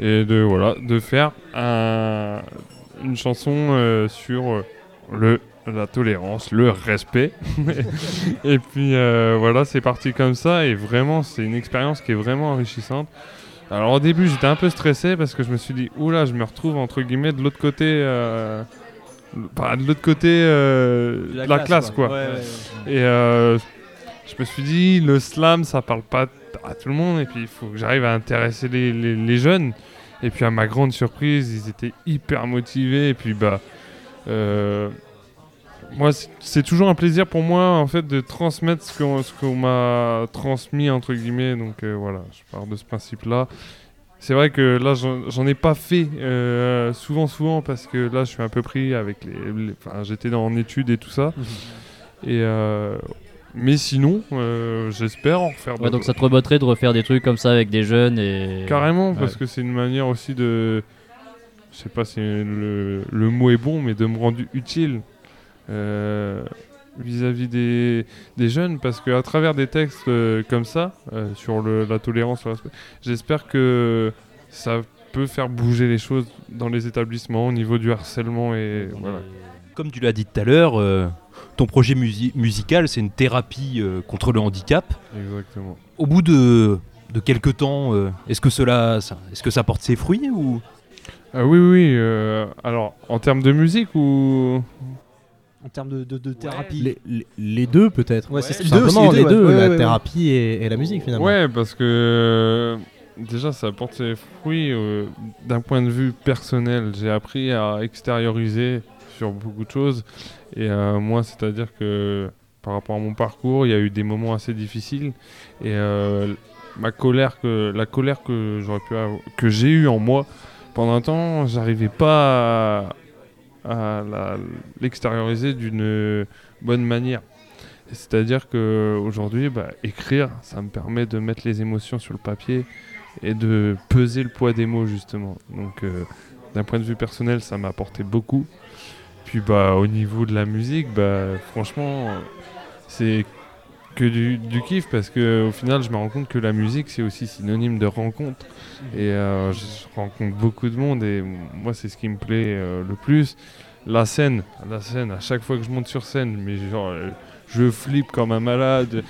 et de voilà de faire un- une chanson euh, sur euh, le la tolérance, le respect. [laughs] et puis euh, voilà, c'est parti comme ça et vraiment c'est une expérience qui est vraiment enrichissante. Alors au début j'étais un peu stressé parce que je me suis dit oula je me retrouve entre guillemets de l'autre côté, euh, bah, de l'autre côté euh, de la, classe, quoi. Ouais, ouais, ouais. Et euh, je me suis dit, le slam, ça parle pas à tout le monde. Et puis, il faut que j'arrive à intéresser les, les- les jeunes. Et puis, à ma grande surprise, ils étaient hyper motivés. Et puis, bah, euh, moi, c'est- toujours un plaisir pour moi en fait de transmettre ce qu'on qu'on m'a transmis entre guillemets. Donc euh, voilà, je pars de ce principe-là. C'est vrai que là, j'en ai pas fait euh, souvent, souvent parce que là, je suis un peu pris avec les. les- Enfin, j'étais dans en études et tout ça. Et euh, mais sinon, euh, j'espère en refaire. Ouais, donc ça te rebotterait de refaire des trucs comme ça avec des jeunes et. Carrément, parce Ouais. que c'est une manière aussi de. Je sais pas si le, le mot est bon, mais de me rendre utile euh, vis-à-vis des, des jeunes, parce qu'à travers des textes euh, comme ça, euh, sur le- la tolérance, j'espère que ça peut faire bouger les choses dans les établissements au niveau du harcèlement et voilà. Comme tu l'as dit tout à l'heure, euh, ton projet musi- musical, c'est une thérapie contre le handicap. Exactement. Au bout de, de quelques temps, est-ce que cela, est-ce que ça porte ses fruits ou? Ah oui, oui, alors en termes de musique ou. En termes de, de- de thérapie. Les, les- les deux peut-être. Ouais, c'est deux aussi, les les deux, deux, ouais. Ouais, la ouais, ouais. thérapie et, et la musique finalement. Ouais, parce que déjà ça porte ses fruits euh, d'un point de vue personnel. J'ai appris à extérioriser sur beaucoup de choses. Et euh, moi, c'est-à-dire que par rapport à mon parcours, il y a eu des moments assez difficiles. Et euh, ma colère, que, la colère que j'aurais pu avoir- que j'ai eue en moi pendant un temps, j'arrivais pas à, à l'extérioriser d'une bonne manière. C'est-à-dire que aujourd'hui, bah, écrire, ça me permet de mettre les émotions sur le papier et de peser le poids des mots justement. Donc, euh, d'un point de vue personnel, ça m'a apporté beaucoup. Puis, bah, au niveau de la musique, bah, franchement, c'est que du, du kiff parce que au final, je me rends compte que la musique, c'est aussi synonyme de rencontre. Et euh, je rencontre beaucoup de monde et moi, c'est ce qui me plaît euh, le plus. La scène, la scène, à chaque fois que je monte sur scène, mais genre, euh, je flippe comme un malade.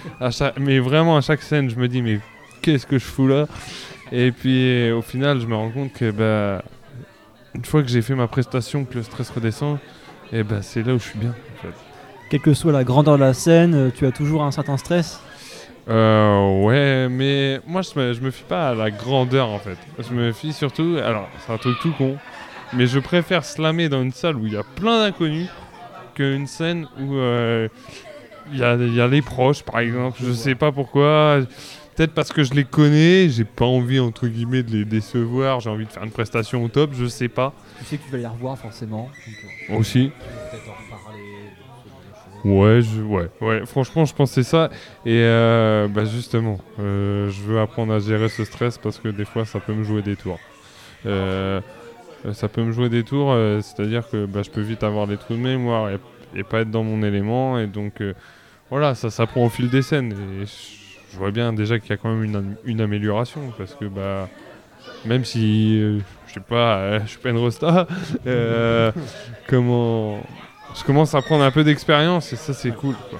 Mais vraiment, à chaque scène, je me dis, mais qu'est-ce que je fous là? Et puis, au final, je me rends compte que, bah, une fois que j'ai fait ma prestation, que le stress redescend, et bah, c'est là où je suis bien, en fait. Quelle que soit la grandeur de la scène, tu as toujours un certain stress? Euh, ouais, mais moi je me, je me fie pas à la grandeur en fait. Je me fie surtout. Alors, c'est un truc tout con, mais je préfère slammer dans une salle où il y a plein d'inconnus qu'une scène où euh, il y, a, il y a les proches par exemple. Je sais pas pourquoi. Peut-être parce que je les connais, j'ai pas envie entre guillemets de les décevoir, j'ai envie de faire une prestation au top, je sais pas. Tu sais que tu vas les revoir forcément. donc, euh, Aussi. Peut-être en reparler. Ouais, je, ouais, ouais, franchement, je c'est ça. Et euh, bah justement, euh, je veux apprendre à gérer ce stress parce que des fois, ça peut me jouer des tours. Euh, ça peut me jouer des tours, c'est-à-dire que bah, je peux vite avoir des trous de mémoire et, pas être dans mon élément. Et donc, voilà, ça s'apprend au fil des scènes. Et je, vois bien déjà qu'il y a quand même une, am- une amélioration parce que, bah, même si, je sais pas, je suis pas une rosta, [laughs] comment. Je commence à prendre un peu d'expérience et ça c'est cool. quoi.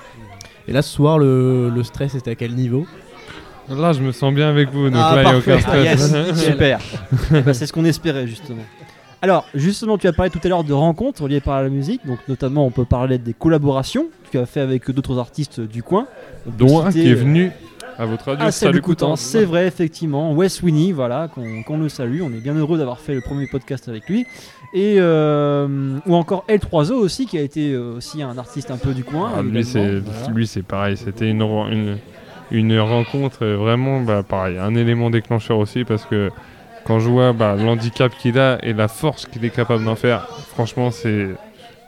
Et là ce soir le, le stress était à quel niveau? Là je me sens bien avec vous, donc Ah, là il n'y a aucun stress. Ah, yes, [laughs] super. Ben, c'est ce qu'on espérait justement. Alors, justement, tu as parlé tout à l'heure de rencontres liées par la musique, donc notamment on peut parler des collaborations que tu as fait avec d'autres artistes du coin. Dont un qui est euh, venu à votre radio. Ah, salut c'est vrai, effectivement. Wes Winnie, voilà, qu'on qu'on le salue. On est bien heureux d'avoir fait le premier podcast avec lui. Et euh, ou encore L3O aussi, qui a été euh, aussi un artiste un peu du coin. Ah, lui c'est voilà. lui c'est pareil, c'était une, une rencontre euh, vraiment bah, pareil, un élément déclencheur aussi parce que quand je vois bah, l'handicap qu'il a et la force qu'il est capable d'en faire, franchement c'est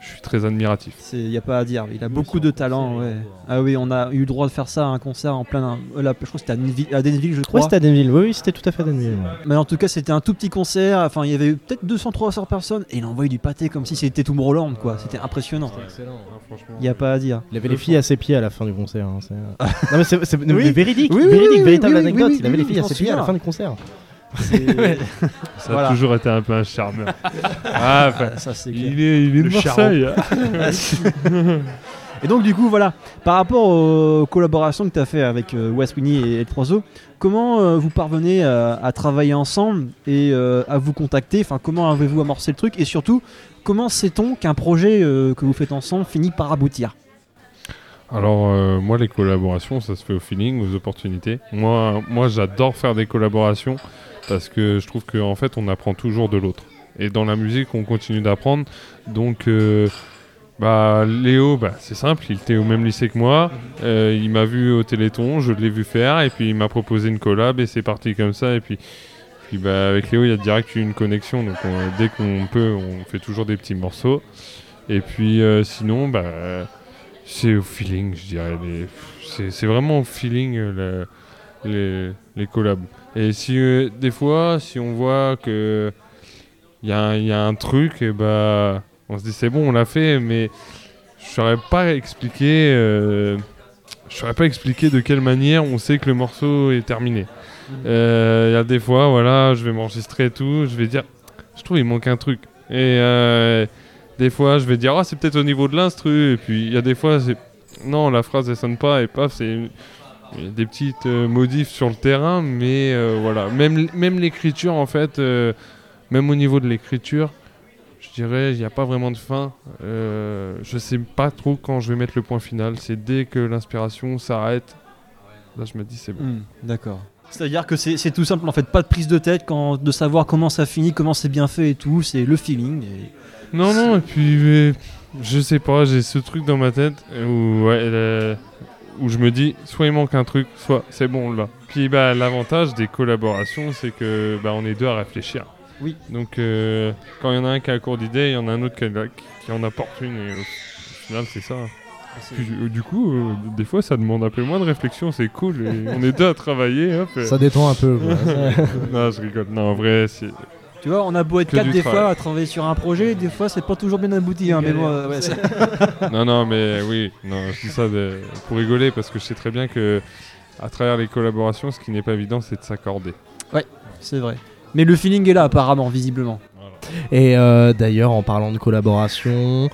je suis très admiratif. Il n'y a pas à dire, il a beaucoup de talent. Ouais. Ah oui, on a eu le droit de faire ça à un concert en plein. euh, là, je crois que c'était à Denville, à Denville, je Ouais, crois. c'était à Denville. Oui, oui, c'était tout à fait à Denville. ouais. Mais en tout cas, c'était un tout petit concert. Enfin, il y avait peut-être 200-300 personnes et il envoyait du pâté comme si c'était Tomorrowland, quoi. C'était impressionnant. Excellent. Il n'y a pas à dire. Il avait les filles à ses pieds à la fin du concert. hein, c'est- [laughs] non mais c'est Oui. véridique, Oui, oui, véritable anecdote. il avait les filles à ses pieds à la fin du concert. [laughs] Ça Voilà. a toujours été un peu un charmeur. [laughs] ah, enfin, ça, c'est clair. il est, il est de Le Marseille. [laughs] Et donc du coup voilà, par rapport aux collaborations que tu as fait avec euh, Wes Winnie et L3O, comment euh, vous parvenez à, à travailler ensemble et euh, à vous contacter? Enfin comment avez-vous amorcé le truc? Et surtout, comment sait-on qu'un projet euh, que vous faites ensemble finit par aboutir? Alors euh, moi les collaborations ça se fait au feeling, aux opportunités. Moi, moi j'adore faire des collaborations parce que je trouve qu'en fait on apprend toujours de l'autre. Et dans la musique on continue d'apprendre. Donc euh, Bah Léo, bah, c'est simple, il était au même lycée que moi. Euh, il m'a vu au Téléthon, je l'ai vu faire, et puis il m'a proposé une collab, et c'est parti comme ça. Et puis, bah, avec Léo, il y a direct une connexion. Donc on- dès qu'on peut, on fait toujours des petits morceaux. Et puis euh, sinon, bah, c'est au feeling, je dirais. C'est vraiment au feeling les, les collabs. Et si euh, des fois, si on voit que il y, a un- il y a un truc, et bah, on se dit c'est bon, on l'a fait, mais je saurais pas expliquer. euh, je saurais pas expliquer de quelle manière on sait que le morceau est terminé. Euh, Il y a des fois, voilà, je vais m'enregistrer et tout, je vais dire, je trouve il manque un truc. Et des fois, je vais dire, ah, c'est peut-être au niveau de l'instru. Et puis il y a des fois, c'est non, la phrase elle sonne pas et paf, c'est il y a des petites euh, modifs sur le terrain, mais euh, voilà, même, même l'écriture en fait, euh, même au niveau de l'écriture, je dirais, il n'y a pas vraiment de fin. Euh, je sais pas trop quand je vais mettre le point final. C'est dès que l'inspiration s'arrête. Là, je me dis, c'est bon. Hmm, D'accord. C'est-à-dire que c'est c'est tout simple, en fait, pas de prise de tête quand, de savoir comment ça finit, comment c'est bien fait et tout, c'est le feeling. et- Non, non, et puis euh, je sais pas, j'ai ce truc dans ma tête où, ouais, euh, où je me dis soit il manque un truc, soit c'est bon là. Puis bah, l'avantage des collaborations, c'est que bah, on est deux à réfléchir. Oui. Donc euh, quand il y en a un qui a un cours d'idée, il y en a un autre qui, a- qui en apporte une, et au, final c'est ça. Puis, euh, du coup, euh, des fois ça demande un peu moins de réflexion, c'est cool, et on est deux à travailler. Hop, et- Ça détend un peu. [laughs] non, je rigole. Non, en vrai, c'est. Tu vois, on a beau être Que quatre des travail. fois à travailler sur un projet, des fois c'est pas toujours bien abouti. Hein, mais bon, ouais, [laughs] non, non, mais oui, non, je dis ça de- pour rigoler parce que je sais très bien que à travers les collaborations, ce qui n'est pas évident, c'est de s'accorder. c'est vrai. Mais le feeling est là apparemment, visiblement. Et euh, d'ailleurs, en parlant de collaboration,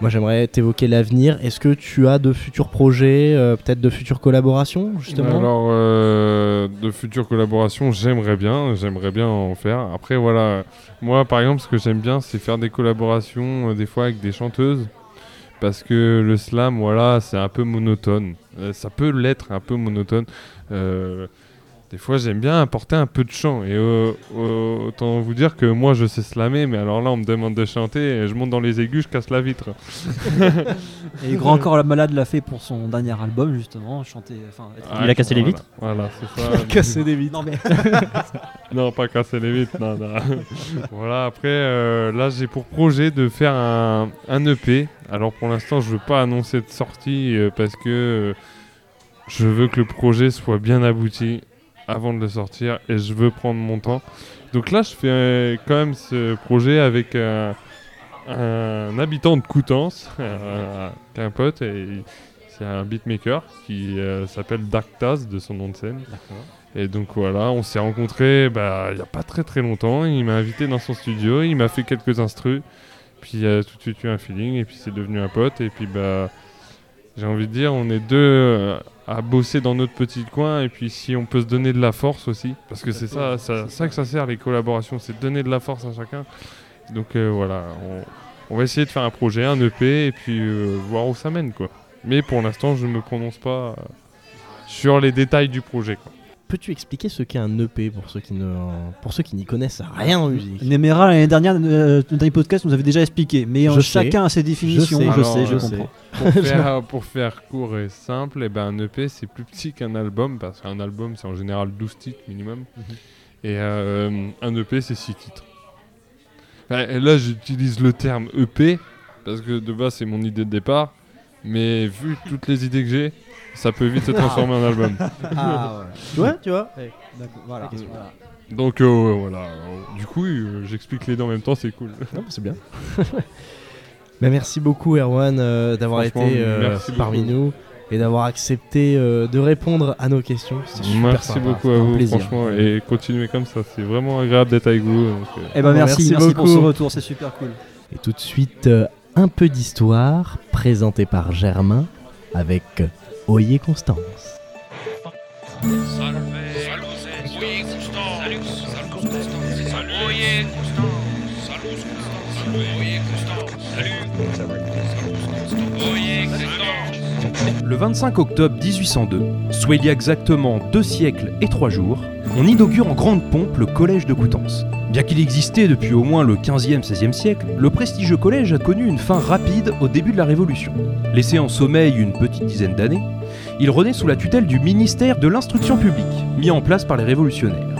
moi j'aimerais t'évoquer l'avenir. Est-ce que tu as de futurs projets, euh, peut-être de futures collaborations, justement? Alors, euh, de futures collaborations, j'aimerais bien, j'aimerais bien en faire. Après, voilà, moi par exemple, ce que j'aime bien, c'est faire des collaborations euh, des fois avec des chanteuses. Parce que le slam, voilà, c'est un peu monotone. Ça peut l'être un peu monotone. Des fois, j'aime bien apporter un peu de chant. Et euh, euh, autant vous dire que moi, je sais slammer, mais alors là, on me demande de chanter, et je monte dans les aigus, je casse la vitre. [laughs] Et Grand Corps la Malade l'a fait pour son dernier album, justement, chanter. Enfin, être- Ah, Il a cassé les vitres Voilà, c'est ça. [laughs] Casser des vitres. Non, mais [laughs] Non, pas casser les vitres, non, non. voilà, après, euh, là, j'ai pour projet de faire un, un EP. Alors, pour l'instant, je veux pas annoncer de sortie euh, parce que euh, je veux que le projet soit bien abouti avant de le sortir et je veux prendre mon temps. Donc là, je fais euh, quand même ce projet avec euh, un habitant de Coutances, [laughs] euh, un pote, et c'est un beatmaker qui euh, s'appelle Dark Taz de son nom de scène. Et donc voilà, on s'est rencontrés bah, il n'y a pas très très longtemps. Il m'a invité dans son studio, il m'a fait quelques instrus. Puis il a tout de suite eu un feeling, et puis c'est devenu un pote. Et puis bah, j'ai envie de dire, on est deux euh, à bosser dans notre petit coin. Et puis si on peut se donner de la force aussi, parce que c'est ça, ça, ça que ça sert les collaborations, c'est de donner de la force à chacun. Donc euh, voilà, on, on va essayer de faire un projet, un EP, et puis euh, voir où ça mène quoi. Mais pour l'instant, je ne me prononce pas sur les détails du projet. Quoi. Peux-tu expliquer ce qu'est un EP pour ceux qui ne, pour ceux qui n'y connaissent rien en musique? Nemera, l'année dernière, euh, dernier podcast, nous avait déjà expliqué. Mais euh, Je sais. chacun a ses définitions. sais. Je Alors, sais, je euh, comprends. Pour [laughs] faire, pour faire court et simple, eh ben, un EP c'est plus petit qu'un album, parce qu'un album c'est en général 12 titres minimum. Et euh, un EP c'est 6 titres. Enfin, et là j'utilise le terme EP, parce que de base c'est mon idée de départ, mais vu toutes les idées que j'ai, ça peut vite se transformer en album. Ah, Tu vois, tu vois Voilà. Donc euh, ouais, voilà, du coup euh, j'explique les deux en même temps, c'est cool. Non, c'est bien. Mais [laughs] merci beaucoup Erwan euh, d'avoir été euh, parmi beaucoup. nous et d'avoir accepté euh, de répondre à nos questions. Super Merci sympa, beaucoup à vous, plaisir. franchement, et continuez comme ça, c'est vraiment agréable d'être avec vous. donc, euh, Eh ben merci, Merci merci, pour beaucoup. ce retour, c'est super cool. Et tout de suite, euh, un peu d'histoire présentée par Germain avec Oyer Constance. Le 25 octobre 1802, soit il y a exactement deux siècles et trois jours, on inaugure en grande pompe le collège de Coutances. Bien qu'il existait depuis au moins le 15e, 16e siècle, le prestigieux collège a connu une fin rapide au début de la Révolution. Laissé en sommeil une petite dizaine d'années, il renaît sous la tutelle du ministère de l'Instruction publique, mis en place par les révolutionnaires.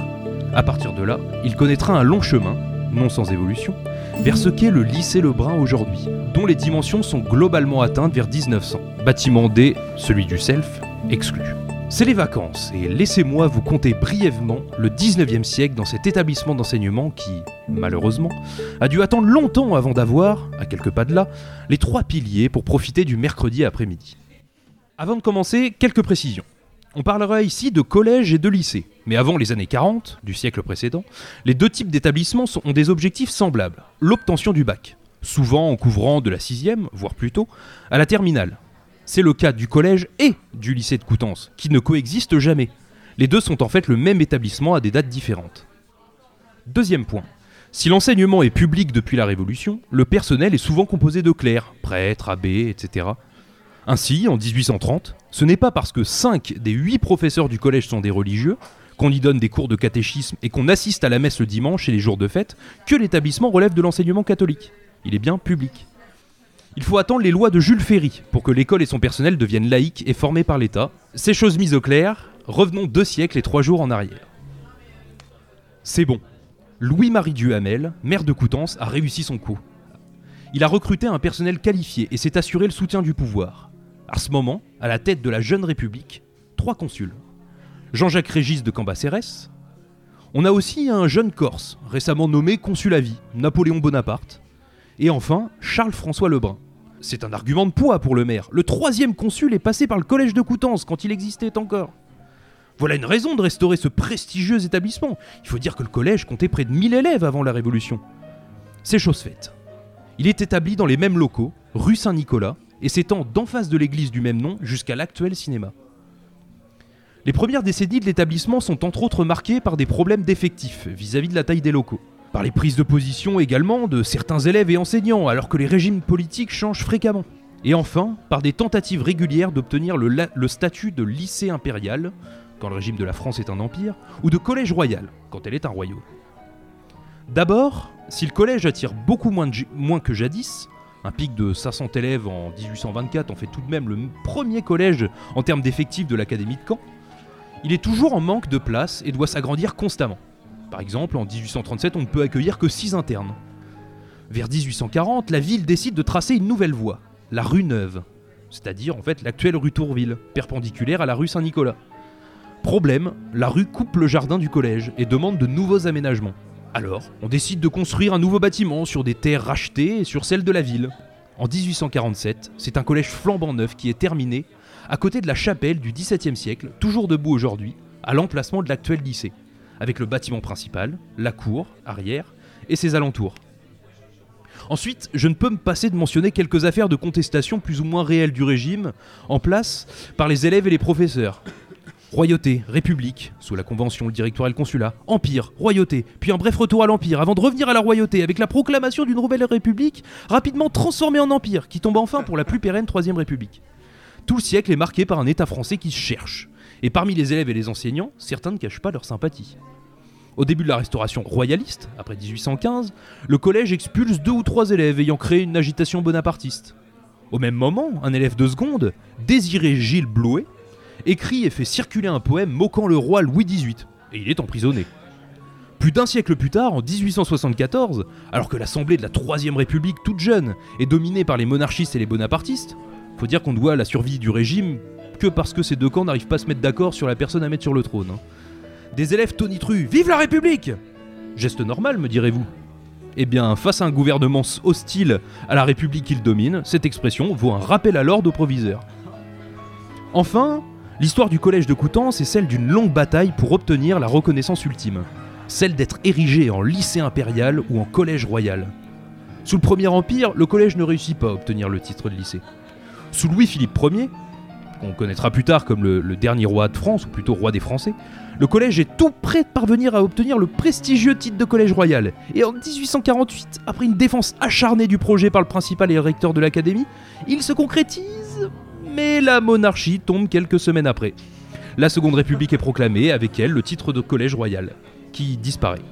À partir de là, il connaîtra un long chemin, non sans évolution, vers ce qu'est le lycée Lebrun aujourd'hui, dont les dimensions sont globalement atteintes vers 1900. Bâtiment D, celui du self, exclu. C'est les vacances, et laissez-moi vous conter brièvement le 19e siècle dans cet établissement d'enseignement qui, malheureusement, a dû attendre longtemps avant d'avoir, à quelques pas de là, les trois piliers pour profiter du mercredi après-midi. Avant de commencer, quelques précisions. On parlera ici de collège et de lycée, mais avant les années 40, du siècle précédent, les deux types d'établissements ont des objectifs semblables. L'obtention du bac, souvent en couvrant de la sixième, voire plus tôt, à la terminale. C'est le cas du collège et du lycée de Coutances, qui ne coexistent jamais. Les deux sont en fait le même établissement à des dates différentes. Deuxième point. Si l'enseignement est public depuis la Révolution, le personnel est souvent composé de clercs, prêtres, abbés, etc. Ainsi, en 1830, ce n'est pas parce que 5 des 8 professeurs du collège sont des religieux, qu'on y donne des cours de catéchisme et qu'on assiste à la messe le dimanche et les jours de fête, que l'établissement relève de l'enseignement catholique. Il est bien public. Il faut attendre les lois de Jules Ferry pour que l'école et son personnel deviennent laïques et formés par l'État. Ces choses mises au clair, revenons deux siècles et trois jours en arrière. C'est bon. Louis-Marie Duhamel, maire de Coutances, a réussi son coup. Il a recruté un personnel qualifié et s'est assuré le soutien du pouvoir. À ce moment, à la tête de la jeune République, trois consuls. Jean-Jacques Régis de Cambacérès. On a aussi un jeune Corse, récemment nommé consul à vie, Napoléon Bonaparte. Et enfin, Charles-François Lebrun. C'est un argument de poids pour le maire. Le troisième consul est passé par le collège de Coutances quand il existait encore. Voilà une raison de restaurer ce prestigieux établissement. Il faut dire que le collège comptait près de 1000 élèves avant la Révolution. C'est chose faite. Il est établi dans les mêmes locaux, rue Saint-Nicolas, et s'étend d'en face de l'église du même nom jusqu'à l'actuel cinéma. Les premières décennies de l'établissement sont entre autres marquées par des problèmes d'effectifs vis-à-vis de la taille des locaux, par les prises de position également de certains élèves et enseignants alors que les régimes politiques changent fréquemment, et enfin par des tentatives régulières d'obtenir le, statut de lycée impérial, quand le régime de la France est un empire, ou de collège royal, quand elle est un royaume. D'abord, si le collège attire beaucoup moins, que jadis, un pic de 500 élèves en 1824 en fait tout de même le premier collège en termes d'effectifs de l'Académie de Caen, il est toujours en manque de place et doit s'agrandir constamment. Par exemple, en 1837, on ne peut accueillir que 6 internes. Vers 1840, la ville décide de tracer une nouvelle voie, la rue Neuve, c'est-à-dire en fait l'actuelle rue Tourville, perpendiculaire à la rue Saint-Nicolas. Problème, la rue coupe le jardin du collège et demande de nouveaux aménagements. Alors, on décide de construire un nouveau bâtiment sur des terres rachetées et sur celles de la ville. En 1847, c'est un collège flambant neuf qui est terminé, à côté de la chapelle du XVIIe siècle, toujours debout aujourd'hui, à l'emplacement de l'actuel lycée, avec le bâtiment principal, la cour, arrière, et ses alentours. Ensuite, je ne peux me passer de mentionner quelques affaires de contestation plus ou moins réelles du régime en place par les élèves et les professeurs. Royauté, République, sous la Convention, le Directoire et le Consulat, Empire, Royauté, puis un bref retour à l'Empire, avant de revenir à la Royauté, avec la proclamation d'une nouvelle République, rapidement transformée en Empire, qui tombe enfin pour la plus pérenne Troisième République. Tout le siècle est marqué par un État français qui cherche, et parmi les élèves et les enseignants, certains ne cachent pas leur sympathie. Au début de la restauration royaliste, après 1815, le collège expulse deux ou trois élèves ayant créé une agitation bonapartiste. Au même moment, un élève de seconde, Désiré Gilles Blouet, écrit et fait circuler un poème moquant le roi Louis XVIII, et il est emprisonné. Plus d'un siècle plus tard, en 1874, alors que l'Assemblée de la Troisième République, toute jeune, est dominée par les monarchistes et les bonapartistes, faut dire qu'on doit la survie du régime que parce que ces deux camps n'arrivent pas à se mettre d'accord sur la personne à mettre sur le trône. hein. Des élèves tonitruent Vive la République Geste normal, me direz-vous. Eh bien, face à un gouvernement hostile à la République qu'il domine, cette expression vaut un rappel à l'ordre au proviseur. Enfin, l'histoire du collège de Coutances est celle d'une longue bataille pour obtenir la reconnaissance ultime, celle d'être érigé en lycée impérial ou en collège royal. Sous le Premier Empire, le collège ne réussit pas à obtenir le titre de lycée. Sous Louis-Philippe Ier, qu'on connaîtra plus tard comme le, dernier roi de France, ou plutôt roi des Français, le collège est tout prêt de parvenir à obtenir le prestigieux titre de collège royal. Et en 1848, après une défense acharnée du projet par le principal et le recteur de l'académie, il se concrétise, mais la monarchie tombe quelques semaines après. La Seconde République est proclamée, avec elle le titre de collège royal, qui disparaît.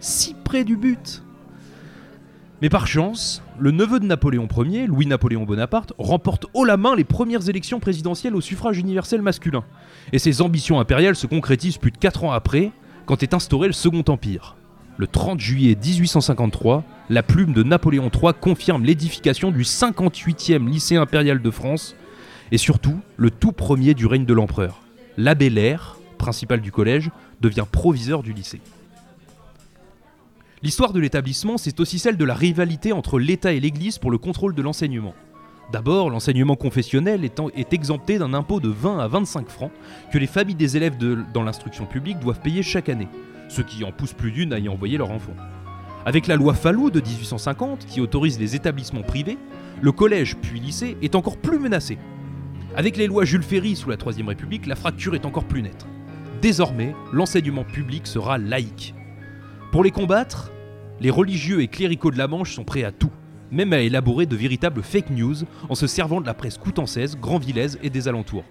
Si près du but Mais par chance, le neveu de Napoléon Ier, Louis-Napoléon Bonaparte, remporte haut la main les premières élections présidentielles au suffrage universel masculin. Et ses ambitions impériales se concrétisent plus de 4 ans après, quand est instauré le Second Empire. Le 30 juillet 1853, la plume de Napoléon III confirme l'édification du 58e lycée impérial de France et surtout le tout premier du règne de l'empereur. L'abbé Lair, principal du collège, devient proviseur du lycée. L'histoire de l'établissement, c'est aussi celle de la rivalité entre l'État et l'Église pour le contrôle de l'enseignement. D'abord, l'enseignement confessionnel est exempté d'un impôt de 20 à 25 francs que les familles des élèves dans l'instruction publique doivent payer chaque année, ce qui en pousse plus d'une à y envoyer leur enfant. Avec la loi Fallou de 1850, qui autorise les établissements privés, le collège puis lycée est encore plus menacé. Avec les lois Jules Ferry sous la Troisième République, la fracture est encore plus nette. Désormais, l'enseignement public sera laïque. Pour les combattre, les religieux et cléricaux de la Manche sont prêts à tout, même à élaborer de véritables fake news en se servant de la presse coutançaise, grandvillaise et des alentours.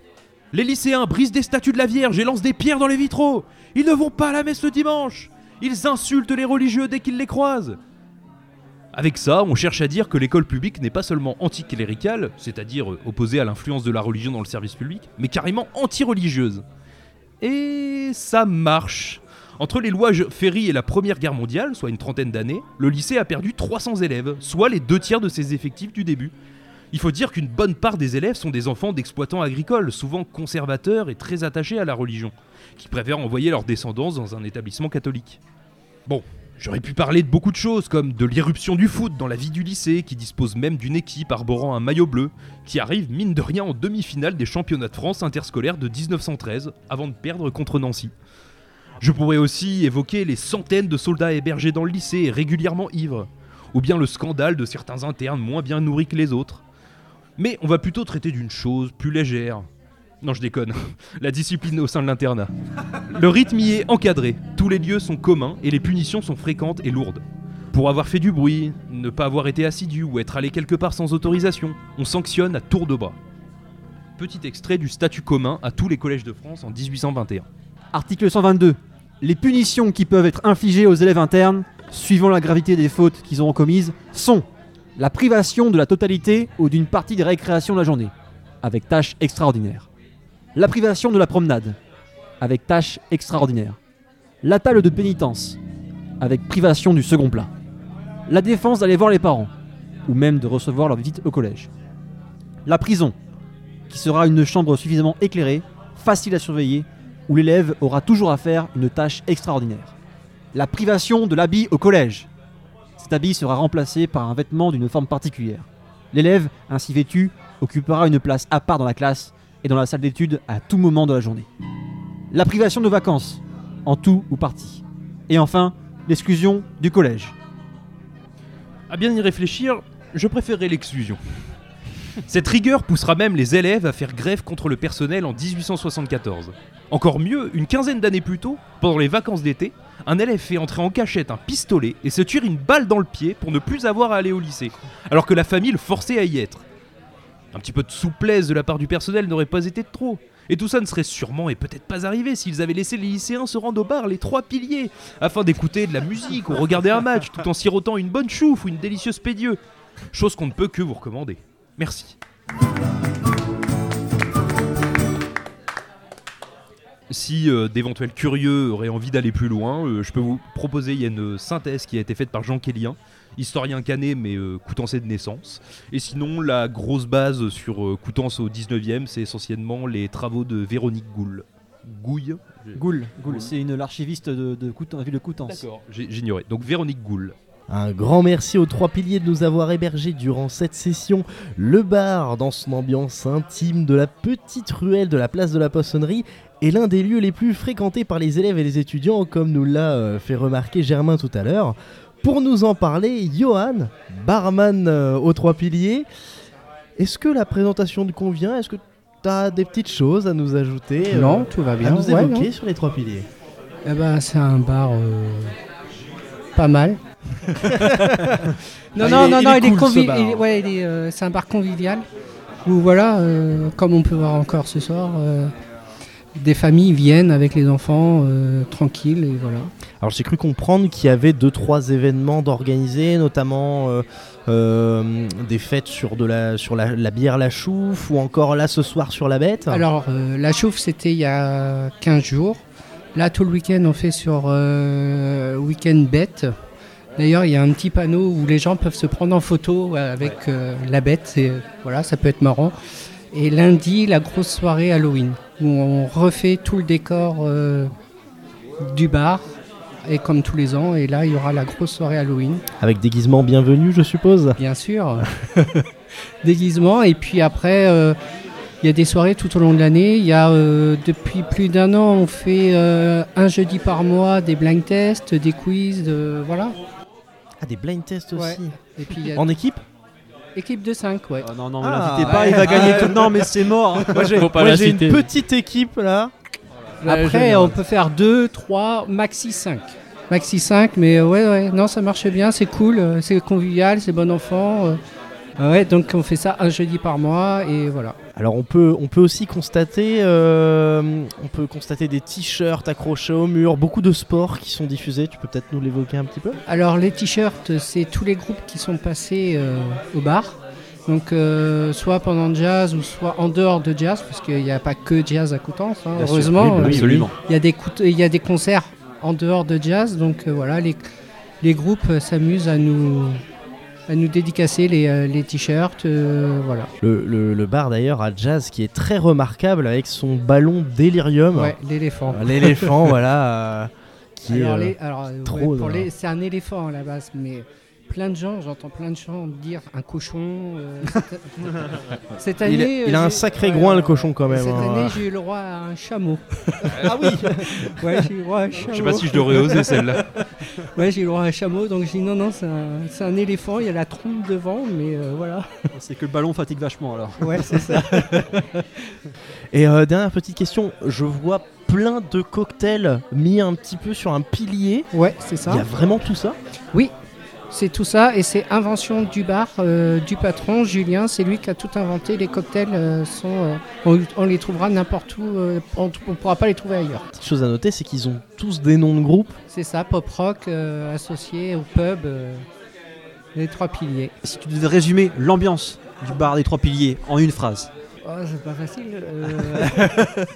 Les lycéens brisent des statues de la Vierge et lancent des pierres dans les vitraux. Ils ne vont pas à la messe le dimanche. Ils insultent les religieux dès qu'ils les croisent. Avec ça, on cherche à dire que l'école publique n'est pas seulement anticléricale, c'est-à-dire euh, opposée à l'influence de la religion dans le service public, mais carrément anti-religieuse. Et ça marche. Entre les Je- Ferry et la Première Guerre mondiale, soit une trentaine d'années, le lycée a perdu 300 élèves, soit les deux tiers de ses effectifs du début. Il faut dire qu'une bonne part des élèves sont des enfants d'exploitants agricoles, souvent conservateurs et très attachés à la religion, qui préfèrent envoyer leurs descendants dans un établissement catholique. Bon, j'aurais pu parler de beaucoup de choses, comme de l'irruption du foot dans la vie du lycée, qui dispose même d'une équipe arborant un maillot bleu, qui arrive mine de rien en demi-finale des championnats de France interscolaires de 1913, avant de perdre contre Nancy. Je pourrais aussi évoquer les centaines de soldats hébergés dans le lycée et régulièrement ivres, ou bien le scandale de certains internes moins bien nourris que les autres. Mais on va plutôt traiter d'une chose plus légère. Non, je déconne. [laughs] La discipline au sein de l'internat. Le rythme y est encadré, tous les lieux sont communs et les punitions sont fréquentes et lourdes. Pour avoir fait du bruit, ne pas avoir été assidu ou être allé quelque part sans autorisation, on sanctionne à tour de bras. Petit extrait du statut commun à tous les collèges de France en 1821. Article 122. Les punitions qui peuvent être infligées aux élèves internes, suivant la gravité des fautes qu'ils auront commises, sont la privation de la totalité ou d'une partie des récréations de la journée, avec tâche extraordinaire. La privation de la promenade, avec tâche extraordinaire. La table de pénitence, avec privation du second plat. La défense d'aller voir les parents, ou même de recevoir leur visite au collège. La prison, qui sera une chambre suffisamment éclairée, facile à surveiller, où l'élève aura toujours à faire une tâche extraordinaire. La privation de l'habit au collège. Cet habit sera remplacé par un vêtement d'une forme particulière. L'élève, ainsi vêtu, occupera une place à part dans la classe et dans la salle d'études à tout moment de la journée. La privation de vacances, en tout ou partie. Et enfin, l'exclusion du collège. À bien y réfléchir, je préférerais l'exclusion. Cette rigueur poussera même les élèves à faire grève contre le personnel en 1874. Encore mieux, une quinzaine d'années plus tôt, pendant les vacances d'été, un élève fait entrer en cachette un pistolet et se tire une balle dans le pied pour ne plus avoir à aller au lycée, alors que la famille le forçait à y être. Un petit peu de souplesse de la part du personnel n'aurait pas été de trop. Et tout ça ne serait sûrement et peut-être pas arrivé s'ils avaient laissé les lycéens se rendre au bar les trois piliers, afin d'écouter de la musique ou regarder un match tout en sirotant une bonne chouffe ou une délicieuse pédieu. Chose qu'on ne peut que vous recommander. Merci. Si euh, d'éventuels curieux auraient envie d'aller plus loin, euh, je peux vous proposer, il y a une synthèse qui a été faite par Jean Kellien, historien canet mais euh, Coutançais de naissance. Et sinon, la grosse base sur euh, Coutances au 19e, c'est essentiellement les travaux de Véronique Goul. Gouille Goul, Goul, c'est une l'archiviste de, de, Coutan- la ville de Coutances. D'accord, j'ignorais. Donc Véronique Goul. Un grand merci aux trois piliers de nous avoir hébergés durant cette session. Le bar, dans son ambiance intime de la petite ruelle de la place de la Poissonnerie, est l'un des lieux les plus fréquentés par les élèves et les étudiants, comme nous l'a euh, fait remarquer Germain tout à l'heure. Pour nous en parler, Johan, barman euh, aux trois piliers. Est-ce que la présentation te convient? Est-ce que tu as des petites choses à nous ajouter euh, Non, tout va bien. À nous évoquer sur les trois piliers? Eh ben, c'est un bar euh, pas mal. [laughs] non, Ah, non, non, non, est il est cool, ce convi- bar. il est- ouais, il est, euh, c'est un bar convivial où voilà, euh, comme on peut voir encore ce soir, euh, des familles viennent avec les enfants euh, tranquilles et voilà. Alors j'ai cru comprendre qu'il y avait deux trois événements d'organiser, notamment euh, euh, des fêtes sur de la sur la, la bière la chouffe ou encore là ce soir sur la bête. Alors, euh, la chauffe, c'était il y a 15 jours. Là, tout le week-end, on fait sur euh, Week-end Bête. D'ailleurs, il y a un petit panneau où les gens peuvent se prendre en photo euh, avec euh, la bête. Et, voilà, ça peut être marrant. Et lundi, la grosse soirée Halloween, où on refait tout le décor euh, du bar. Et comme tous les ans, et là, il y aura la grosse soirée Halloween. Avec déguisement bienvenu, je suppose. Bien sûr. [laughs] Déguisement. Et puis après, euh, il y a des soirées tout au long de l'année. Il y a euh, depuis plus d'un an, on fait euh, un jeudi par mois des blind tests, des quiz, voilà. Ah des blind tests aussi. Ouais. Et puis il y a En équipe équipe de 5, ouais. non, non, Ah, l'invitez pas, ouais. il va gagner Ah, tout. [laughs] Non, mais c'est mort. Moi j'ai Faut pas moi, la j'ai une citer. petite équipe là. Après, on peut faire 2, 3, maxi 5. Maxi 5, mais ouais, ouais, non, ça marche bien, c'est cool, c'est convivial, c'est bon enfant. euh. Ouais, donc on fait ça un jeudi par mois et voilà. Alors on peut, on peut aussi constater, euh, on peut constater des t-shirts accrochés au mur, beaucoup de sports qui sont diffusés. Tu peux peut-être nous l'évoquer un petit peu? Alors les t-shirts, c'est tous les groupes qui sont passés euh, au bar. Donc euh, soit pendant jazz ou soit en dehors de jazz, parce qu'il n'y a pas que jazz à Coutances, hein, heureusement. Oui, bah oui, absolument. Il y, a des cout- il y a des concerts en dehors de jazz, donc euh, voilà, les, les groupes s'amusent à nous, à nous dédicacer les, euh, les t-shirts. euh, voilà. le, le- le bar d'ailleurs à jazz qui est très remarquable avec son ballon délirium. Ouais, l'éléphant. L'éléphant, [laughs] voilà. qui Alors, les- alors, trop ouais, pour dans- les- c'est un éléphant à la base, mais plein de gens, j'entends plein de gens dire un cochon. euh, [laughs] cette- cette il, a- année, il a un sacré ouais, groin le cochon quand même. Cette hein. année, j'ai eu le droit à un chameau. [laughs] Ah oui [laughs] Ouais, j'ai eu le droit à un chameau. Je sais pas si je l'aurais osé celle-là. Ouais, j'ai eu le droit à un chameau, donc j'ai dit non, non, c'est un, c'est un éléphant, il y a la trompe devant, mais euh, voilà. C'est que le ballon fatigue vachement alors. Ouais, c'est ça. Et euh, dernière petite question, je vois plein de cocktails mis un petit peu sur un pilier. Ouais, c'est ça. Il y a vraiment tout ça? Oui, c'est tout ça, et c'est invention du bar, euh, du patron, Julien, c'est lui qui a tout inventé. Les cocktails euh, sont. euh, on, on les trouvera n'importe où, euh, on ne pourra pas les trouver ailleurs. Petite chose à noter, c'est qu'ils ont tous des noms de groupe. C'est ça, pop rock euh, associé au pub, euh, les trois piliers. Si tu devais résumer l'ambiance du bar des trois piliers en une phrase. Oh, c'est pas facile. euh. [laughs]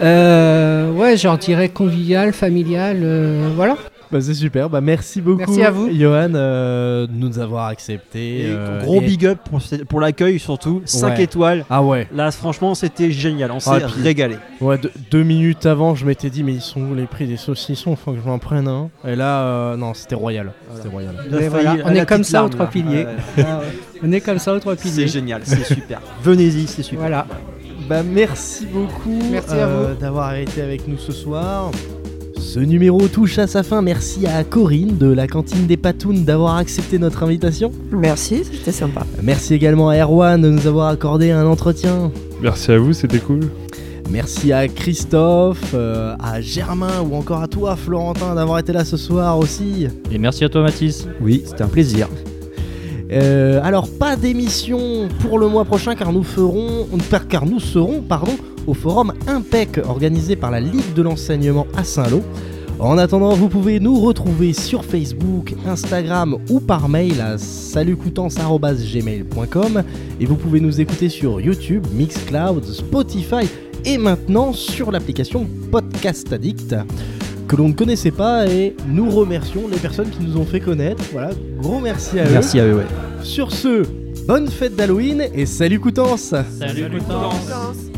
Euh, ouais, j'en dirais convivial, familial, euh, voilà. Bah c'est super, bah merci beaucoup Merci à vous. Johan euh, de nous avoir accepté. Et euh, gros et- big up pour, pour l'accueil surtout. 5 Ouais. étoiles. Ah ouais. Là, franchement, c'était génial. On s'est Ah, puis- régalé. Ouais, deux, deux minutes avant, je m'étais dit mais ils sont où les prix des saucissons, faut que je m'en prenne un. Et là, euh, non, c'était royal. C'était royal. Il a Mais failli voilà, à on est comme ça aux trois piliers. Ah. On est comme ça aux trois piliers. C'est génial, c'est [laughs] super. Venez-y, c'est super. Voilà. Bah merci beaucoup Merci à euh, d'avoir été avec nous ce soir. Ce numéro touche à sa fin. Merci à Corinne de la cantine des Patounes d'avoir accepté notre invitation. Merci, c'était sympa. Merci également à Erwan de nous avoir accordé un entretien. Merci à vous, c'était cool. Merci à Christophe, euh, à Germain ou encore à toi Florentin d'avoir été là ce soir aussi. Et merci à toi Mathis. Oui, c'était un plaisir. Euh, alors pas d'émission pour le mois prochain car nous ferons car nous serons au forum Impec organisé par la Ligue de l'enseignement à Saint-Lô. En attendant, vous pouvez nous retrouver sur Facebook, Instagram ou par mail à salutcoutance@gmail.com et vous pouvez nous écouter sur YouTube, Mixcloud, Spotify et maintenant sur l'application Podcast Addict que l'on ne connaissait pas et nous remercions les personnes qui nous ont fait connaître. Voilà, gros merci à eux. Merci à eux, ouais. Sur ce, bonne fête d'Halloween et salut Coutances Salut, Confiance.